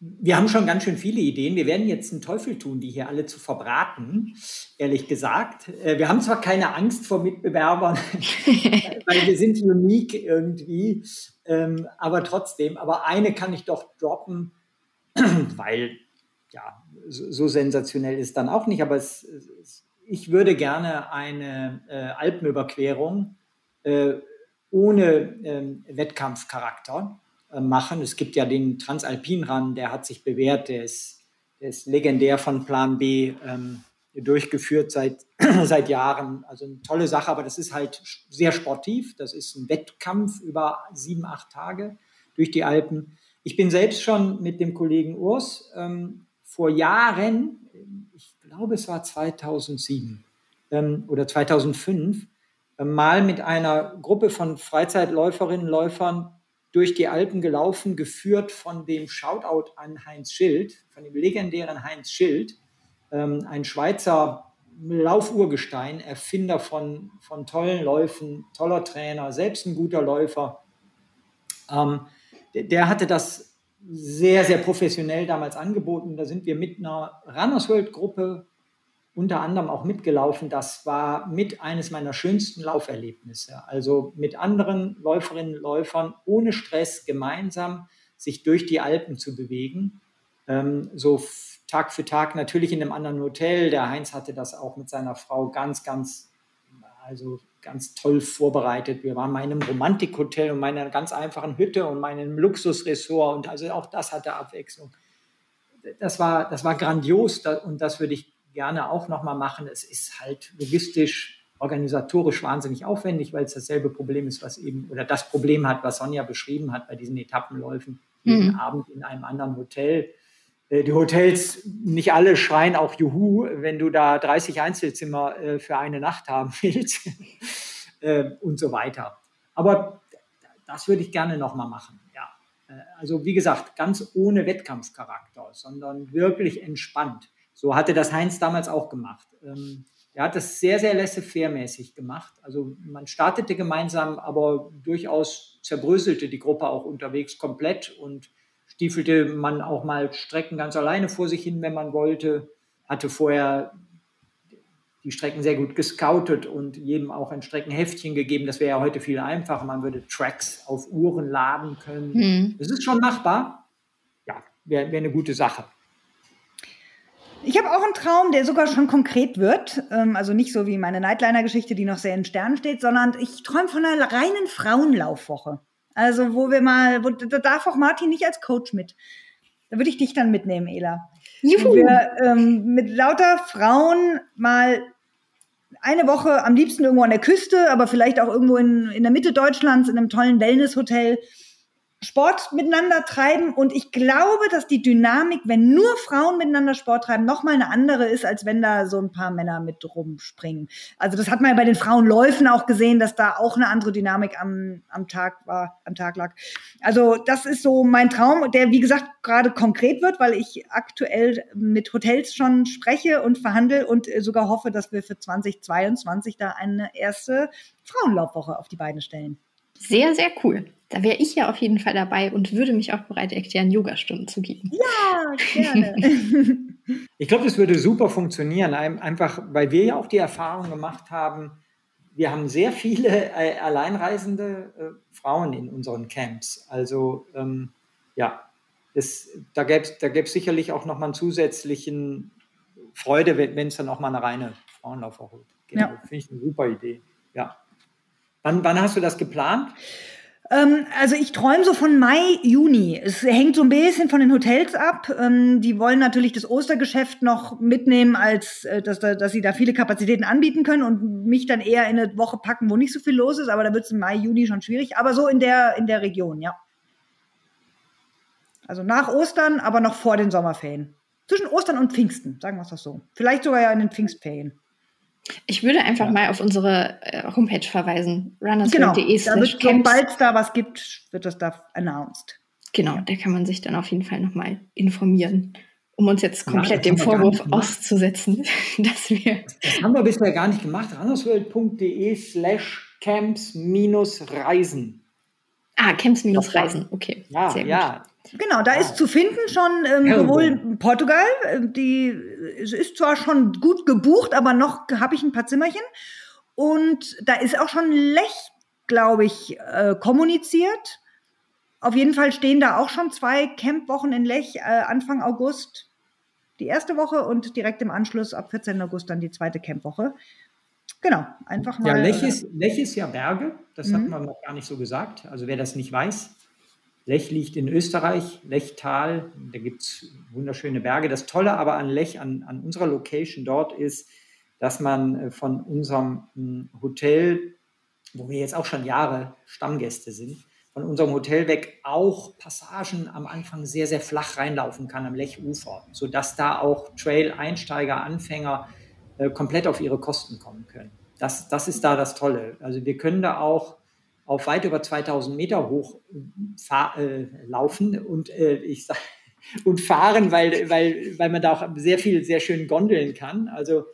wir haben schon ganz schön viele Ideen. Wir werden jetzt einen Teufel tun, die hier alle zu verbraten, ehrlich gesagt. Äh, wir haben zwar keine Angst vor Mitbewerbern, weil wir sind unique irgendwie, ähm, aber trotzdem, aber eine kann ich doch droppen, weil ja, so sensationell ist dann auch nicht, aber es, ich würde gerne eine äh, Alpenüberquerung ohne ähm, Wettkampfcharakter äh, machen. Es gibt ja den Transalpinrun, der hat sich bewährt, der ist, der ist legendär von Plan B ähm, durchgeführt seit, seit Jahren. Also eine tolle Sache, aber das ist halt sehr sportiv. Das ist ein Wettkampf über sieben, acht Tage durch die Alpen. Ich bin selbst schon mit dem Kollegen Urs ähm, vor Jahren, ich glaube es war 2007 ähm, oder 2005, mal mit einer Gruppe von Freizeitläuferinnen und Läufern durch die Alpen gelaufen, geführt von dem Shoutout an Heinz Schild, von dem legendären Heinz Schild, ähm, ein Schweizer Laufurgestein, Erfinder von, von tollen Läufen, toller Trainer, selbst ein guter Läufer. Ähm, der, der, hatte das sehr, sehr professionell damals angeboten. Da sind wir mit einer Runners World Gruppe unter anderem auch mitgelaufen. Das war mit eines meiner schönsten Lauferlebnisse. Also mit anderen Läuferinnen und Läufern ohne Stress gemeinsam sich durch die Alpen zu bewegen. Ähm, so Tag für Tag natürlich in einem anderen Hotel. Der Heinz hatte das auch mit seiner Frau ganz, ganz, also ganz toll vorbereitet. Wir waren in einem Romantikhotel und meiner ganz einfachen Hütte und meinem Luxusressort und also auch das hatte Abwechslung. Das war, das war grandios und das würde ich gerne auch nochmal machen. Es ist halt logistisch, organisatorisch wahnsinnig aufwendig, weil es dasselbe Problem ist, was eben, oder das Problem hat, was Sonja beschrieben hat bei diesen Etappenläufen, jeden mhm. Abend in einem anderen Hotel. Äh, die Hotels, nicht alle schreien auch Juhu, wenn du da 30 Einzelzimmer äh, für eine Nacht haben willst äh, und so weiter. Aber das würde ich gerne nochmal machen. Ja. Also wie gesagt, ganz ohne Wettkampfcharakter, sondern wirklich entspannt. So hatte das Heinz damals auch gemacht. Ähm, er hat das sehr, sehr laissez-faire-mäßig gemacht. Also man startete gemeinsam, aber durchaus zerbröselte die Gruppe auch unterwegs komplett und stiefelte man auch mal Strecken ganz alleine vor sich hin, wenn man wollte. Hatte vorher die Strecken sehr gut gescoutet und jedem auch ein Streckenheftchen gegeben. Das wäre ja heute viel einfacher. Man würde Tracks auf Uhren laden können. Mhm. Das ist schon machbar. Ja, wäre wär eine gute Sache. Ich habe auch einen Traum, der sogar schon konkret wird. Ähm, also nicht so wie meine Nightliner-Geschichte, die noch sehr in Sternen steht, sondern ich träume von einer reinen Frauenlaufwoche. Also wo wir mal, wo, da darf auch Martin nicht als Coach mit. Da würde ich dich dann mitnehmen, Ela. Juhu. Wir ähm, mit lauter Frauen mal eine Woche am liebsten irgendwo an der Küste, aber vielleicht auch irgendwo in, in der Mitte Deutschlands in einem tollen Wellnesshotel Sport miteinander treiben und ich glaube, dass die Dynamik, wenn nur Frauen miteinander Sport treiben, nochmal eine andere ist, als wenn da so ein paar Männer mit rumspringen. Also das hat man ja bei den Frauenläufen auch gesehen, dass da auch eine andere Dynamik am, am Tag war, am Tag lag. Also das ist so mein Traum, der wie gesagt gerade konkret wird, weil ich aktuell mit Hotels schon spreche und verhandle und sogar hoffe, dass wir für 2022 da eine erste Frauenlaufwoche auf die Beine stellen. Sehr, sehr cool. Da wäre ich ja auf jeden Fall dabei und würde mich auch bereit erklären, Yogastunden zu geben. Ja, gerne. ich glaube, das würde super funktionieren, einfach weil wir ja auch die Erfahrung gemacht haben, wir haben sehr viele äh, alleinreisende äh, Frauen in unseren Camps. Also ähm, ja, das, da gäbe es da sicherlich auch nochmal einen zusätzlichen Freude, wenn es dann auch mal eine reine Frauenlaufwoche gibt. Ja. Finde ich eine super Idee. Ja. Wann, wann hast du das geplant? Ähm, also ich träume so von Mai, Juni. Es hängt so ein bisschen von den Hotels ab. Ähm, die wollen natürlich das Ostergeschäft noch mitnehmen, als äh, dass, dass sie da viele Kapazitäten anbieten können und mich dann eher in eine Woche packen, wo nicht so viel los ist. Aber da wird es im Mai, Juni schon schwierig. Aber so in der, in der Region, ja. Also nach Ostern, aber noch vor den Sommerferien. Zwischen Ostern und Pfingsten, sagen wir es doch so. Vielleicht sogar ja in den Pfingstferien. Ich würde einfach ja. mal auf unsere äh, Homepage verweisen, runnersworld.de. Genau, sobald es da was gibt, wird das da announced. Genau, ja. da kann man sich dann auf jeden Fall nochmal informieren, um uns jetzt komplett ja, dem Vorwurf auszusetzen, dass wir... Das haben wir bisher gar nicht gemacht. runnersworld.de slash camps-reisen. Ah, Camps-reisen, okay. Ja, Sehr gut. ja. Genau, da ist zu finden schon ähm, sowohl Portugal, äh, die ist zwar schon gut gebucht, aber noch habe ich ein paar Zimmerchen. Und da ist auch schon Lech, glaube ich, äh, kommuniziert. Auf jeden Fall stehen da auch schon zwei Campwochen in Lech äh, Anfang August. Die erste Woche und direkt im Anschluss ab 14. August dann die zweite Campwoche. Genau, einfach mal. Ja, Lech ist, Lech ist ja Berge, das mhm. hat man noch gar nicht so gesagt. Also wer das nicht weiß, Lech liegt in Österreich, Lechtal, da gibt es wunderschöne Berge. Das Tolle aber an Lech, an, an unserer Location dort ist, dass man äh, von unserem hm, Hotel, wo wir jetzt auch schon Jahre Stammgäste sind, von unserem Hotel weg auch Passagen am Anfang sehr, sehr flach reinlaufen kann am Lechufer, sodass da auch Trail-Einsteiger, Anfänger äh, komplett auf ihre Kosten kommen können. Das, das ist da das Tolle. Also wir können da auch auf weit über 2000 Meter hoch äh, laufen und äh, ich sag, und fahren, weil, weil, weil man da auch sehr viel, sehr schön gondeln kann. Also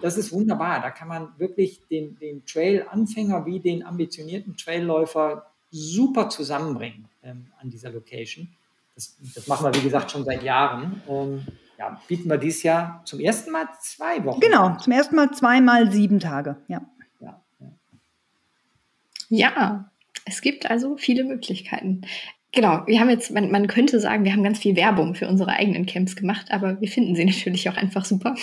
das ist wunderbar. Da kann man wirklich den, den Trail-Anfänger wie den ambitionierten Trailläufer super zusammenbringen ähm, an dieser Location. Das, das, machen wir, wie gesagt, schon seit Jahren. Ähm, ja, bieten wir dieses Jahr zum ersten Mal zwei Wochen. Genau, zum ersten Mal zweimal sieben Tage, ja. Ja, ja. es gibt also viele Möglichkeiten. Genau, wir haben jetzt, man, man, könnte sagen, wir haben ganz viel Werbung für unsere eigenen Camps gemacht, aber wir finden sie natürlich auch einfach super.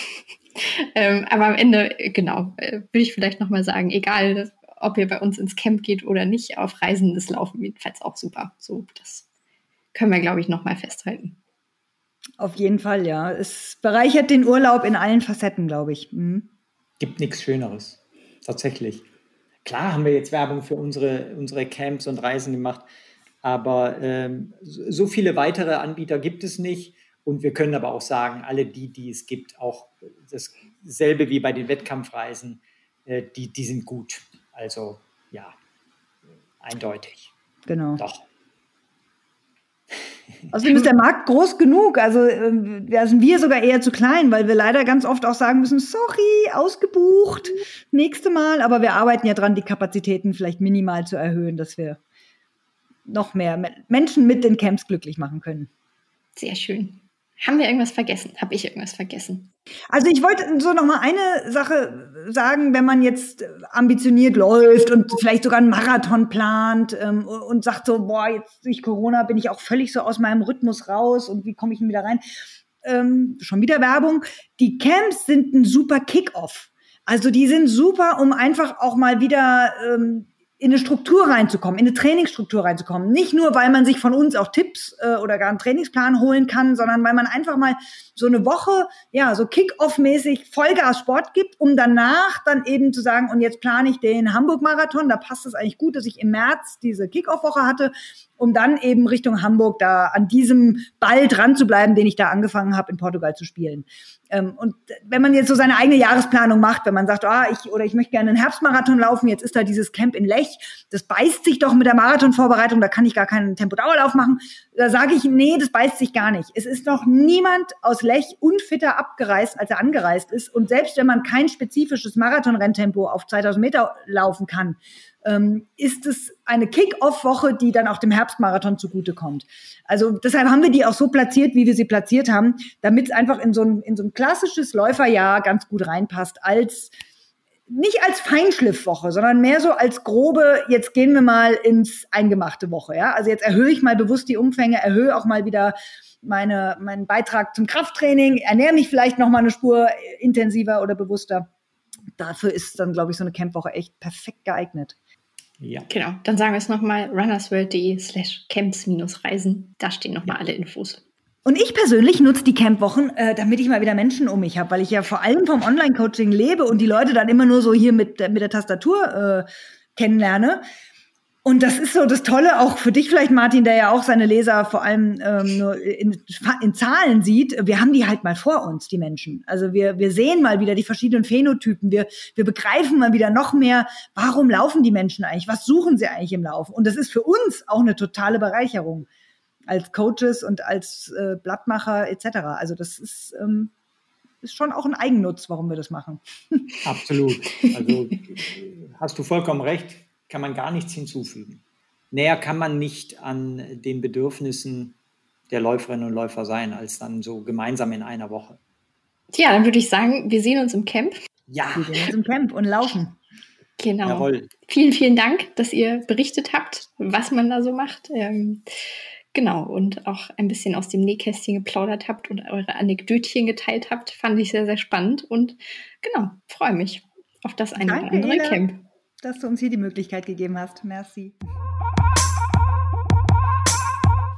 ähm, aber am Ende, genau, äh, würde ich vielleicht nochmal sagen, egal, ob ihr bei uns ins Camp geht oder nicht, auf Reisen ist Laufen jedenfalls auch super. So, das können wir, glaube ich, nochmal festhalten. Auf jeden Fall, ja. Es bereichert den Urlaub in allen Facetten, glaube ich. Mhm. Gibt nichts Schöneres. Tatsächlich. Klar haben wir jetzt Werbung für unsere, unsere Camps und Reisen gemacht, aber ähm, so viele weitere Anbieter gibt es nicht. Und wir können aber auch sagen, alle die, die es gibt, auch dasselbe wie bei den Wettkampfreisen, äh, die, die sind gut. Also ja, eindeutig. Genau. Doch. Außerdem ist der Markt groß genug. Also ähm, da sind wir sogar eher zu klein, weil wir leider ganz oft auch sagen müssen, sorry, ausgebucht, nächste Mal. Aber wir arbeiten ja dran, die Kapazitäten vielleicht minimal zu erhöhen, dass wir noch mehr Menschen mit den Camps glücklich machen können. Sehr schön. Haben wir irgendwas vergessen? Habe ich irgendwas vergessen? Also ich wollte so noch mal eine Sache sagen, wenn man jetzt ambitioniert läuft und vielleicht sogar einen Marathon plant ähm, und sagt so, boah, jetzt durch Corona bin ich auch völlig so aus meinem Rhythmus raus und wie komme ich denn wieder rein? Ähm, schon wieder Werbung. Die Camps sind ein super Kick-off. Also die sind super, um einfach auch mal wieder ähm, in eine Struktur reinzukommen, in eine Trainingsstruktur reinzukommen. Nicht nur, weil man sich von uns auch Tipps äh, oder gar einen Trainingsplan holen kann, sondern weil man einfach mal so eine Woche, ja, so Kick-Off-mäßig Vollgas Sport gibt, um danach dann eben zu sagen, und jetzt plane ich den Hamburg-Marathon. Da passt es eigentlich gut, dass ich im März diese Kick-Off-Woche hatte, um dann eben Richtung Hamburg da an diesem Ball dran zu bleiben, den ich da angefangen habe, in Portugal zu spielen. Ähm, und wenn man jetzt so seine eigene Jahresplanung macht, wenn man sagt, ah, ich oder ich möchte gerne einen Herbstmarathon laufen, jetzt ist da dieses Camp in Lech, das beißt sich doch mit der Marathonvorbereitung, da kann ich gar keinen Tempodauerlauf machen. Da sage ich, nee, das beißt sich gar nicht. Es ist noch niemand aus Lech unfitter abgereist, als er angereist ist. Und selbst wenn man kein spezifisches Marathonrenntempo auf 2000 Meter laufen kann, ähm, ist es eine Kick-Off-Woche, die dann auch dem Herbstmarathon zugutekommt. Also deshalb haben wir die auch so platziert, wie wir sie platziert haben, damit es einfach in so, ein, in so ein klassisches Läuferjahr ganz gut reinpasst, als nicht als Feinschliffwoche, sondern mehr so als grobe, jetzt gehen wir mal ins Eingemachte Woche. Ja? Also jetzt erhöhe ich mal bewusst die Umfänge, erhöhe auch mal wieder meine, meinen Beitrag zum Krafttraining, ernähre mich vielleicht noch mal eine Spur intensiver oder bewusster. Dafür ist dann, glaube ich, so eine Campwoche echt perfekt geeignet. Ja. Genau, dann sagen wir es nochmal, runnersworld.de slash camps-reisen. Da stehen nochmal alle Infos. Und ich persönlich nutze die Campwochen, äh, damit ich mal wieder Menschen um mich habe, weil ich ja vor allem vom Online-Coaching lebe und die Leute dann immer nur so hier mit, mit der Tastatur äh, kennenlerne. Und das ist so das Tolle, auch für dich vielleicht, Martin, der ja auch seine Leser vor allem ähm, nur in, in Zahlen sieht. Wir haben die halt mal vor uns, die Menschen. Also wir, wir sehen mal wieder die verschiedenen Phänotypen. Wir, wir begreifen mal wieder noch mehr, warum laufen die Menschen eigentlich? Was suchen sie eigentlich im Lauf? Und das ist für uns auch eine totale Bereicherung als Coaches und als äh, Blattmacher etc. Also das ist, ähm, ist schon auch ein Eigennutz, warum wir das machen. Absolut. Also hast du vollkommen recht kann man gar nichts hinzufügen. Näher kann man nicht an den Bedürfnissen der Läuferinnen und Läufer sein, als dann so gemeinsam in einer Woche. Tja, dann würde ich sagen, wir sehen uns im Camp. Ja. Wir sehen uns im Camp und laufen. Genau. Jawohl. Vielen, vielen Dank, dass ihr berichtet habt, was man da so macht. Ähm, genau, und auch ein bisschen aus dem Nähkästchen geplaudert habt und eure Anekdötchen geteilt habt. Fand ich sehr, sehr spannend und genau, freue mich auf das eine oder andere. Camp dass du uns hier die Möglichkeit gegeben hast. Merci.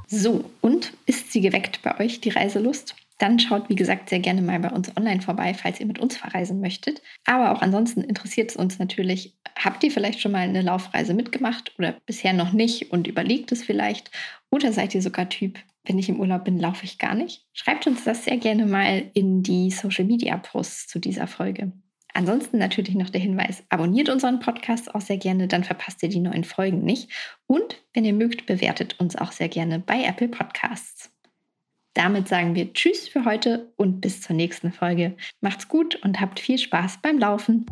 So, und ist sie geweckt bei euch, die Reiselust? Dann schaut, wie gesagt, sehr gerne mal bei uns online vorbei, falls ihr mit uns verreisen möchtet. Aber auch ansonsten interessiert es uns natürlich, habt ihr vielleicht schon mal eine Laufreise mitgemacht oder bisher noch nicht und überlegt es vielleicht? Oder seid ihr sogar Typ, wenn ich im Urlaub bin, laufe ich gar nicht? Schreibt uns das sehr gerne mal in die Social-Media-Posts zu dieser Folge. Ansonsten natürlich noch der Hinweis, abonniert unseren Podcast auch sehr gerne, dann verpasst ihr die neuen Folgen nicht. Und wenn ihr mögt, bewertet uns auch sehr gerne bei Apple Podcasts. Damit sagen wir Tschüss für heute und bis zur nächsten Folge. Macht's gut und habt viel Spaß beim Laufen.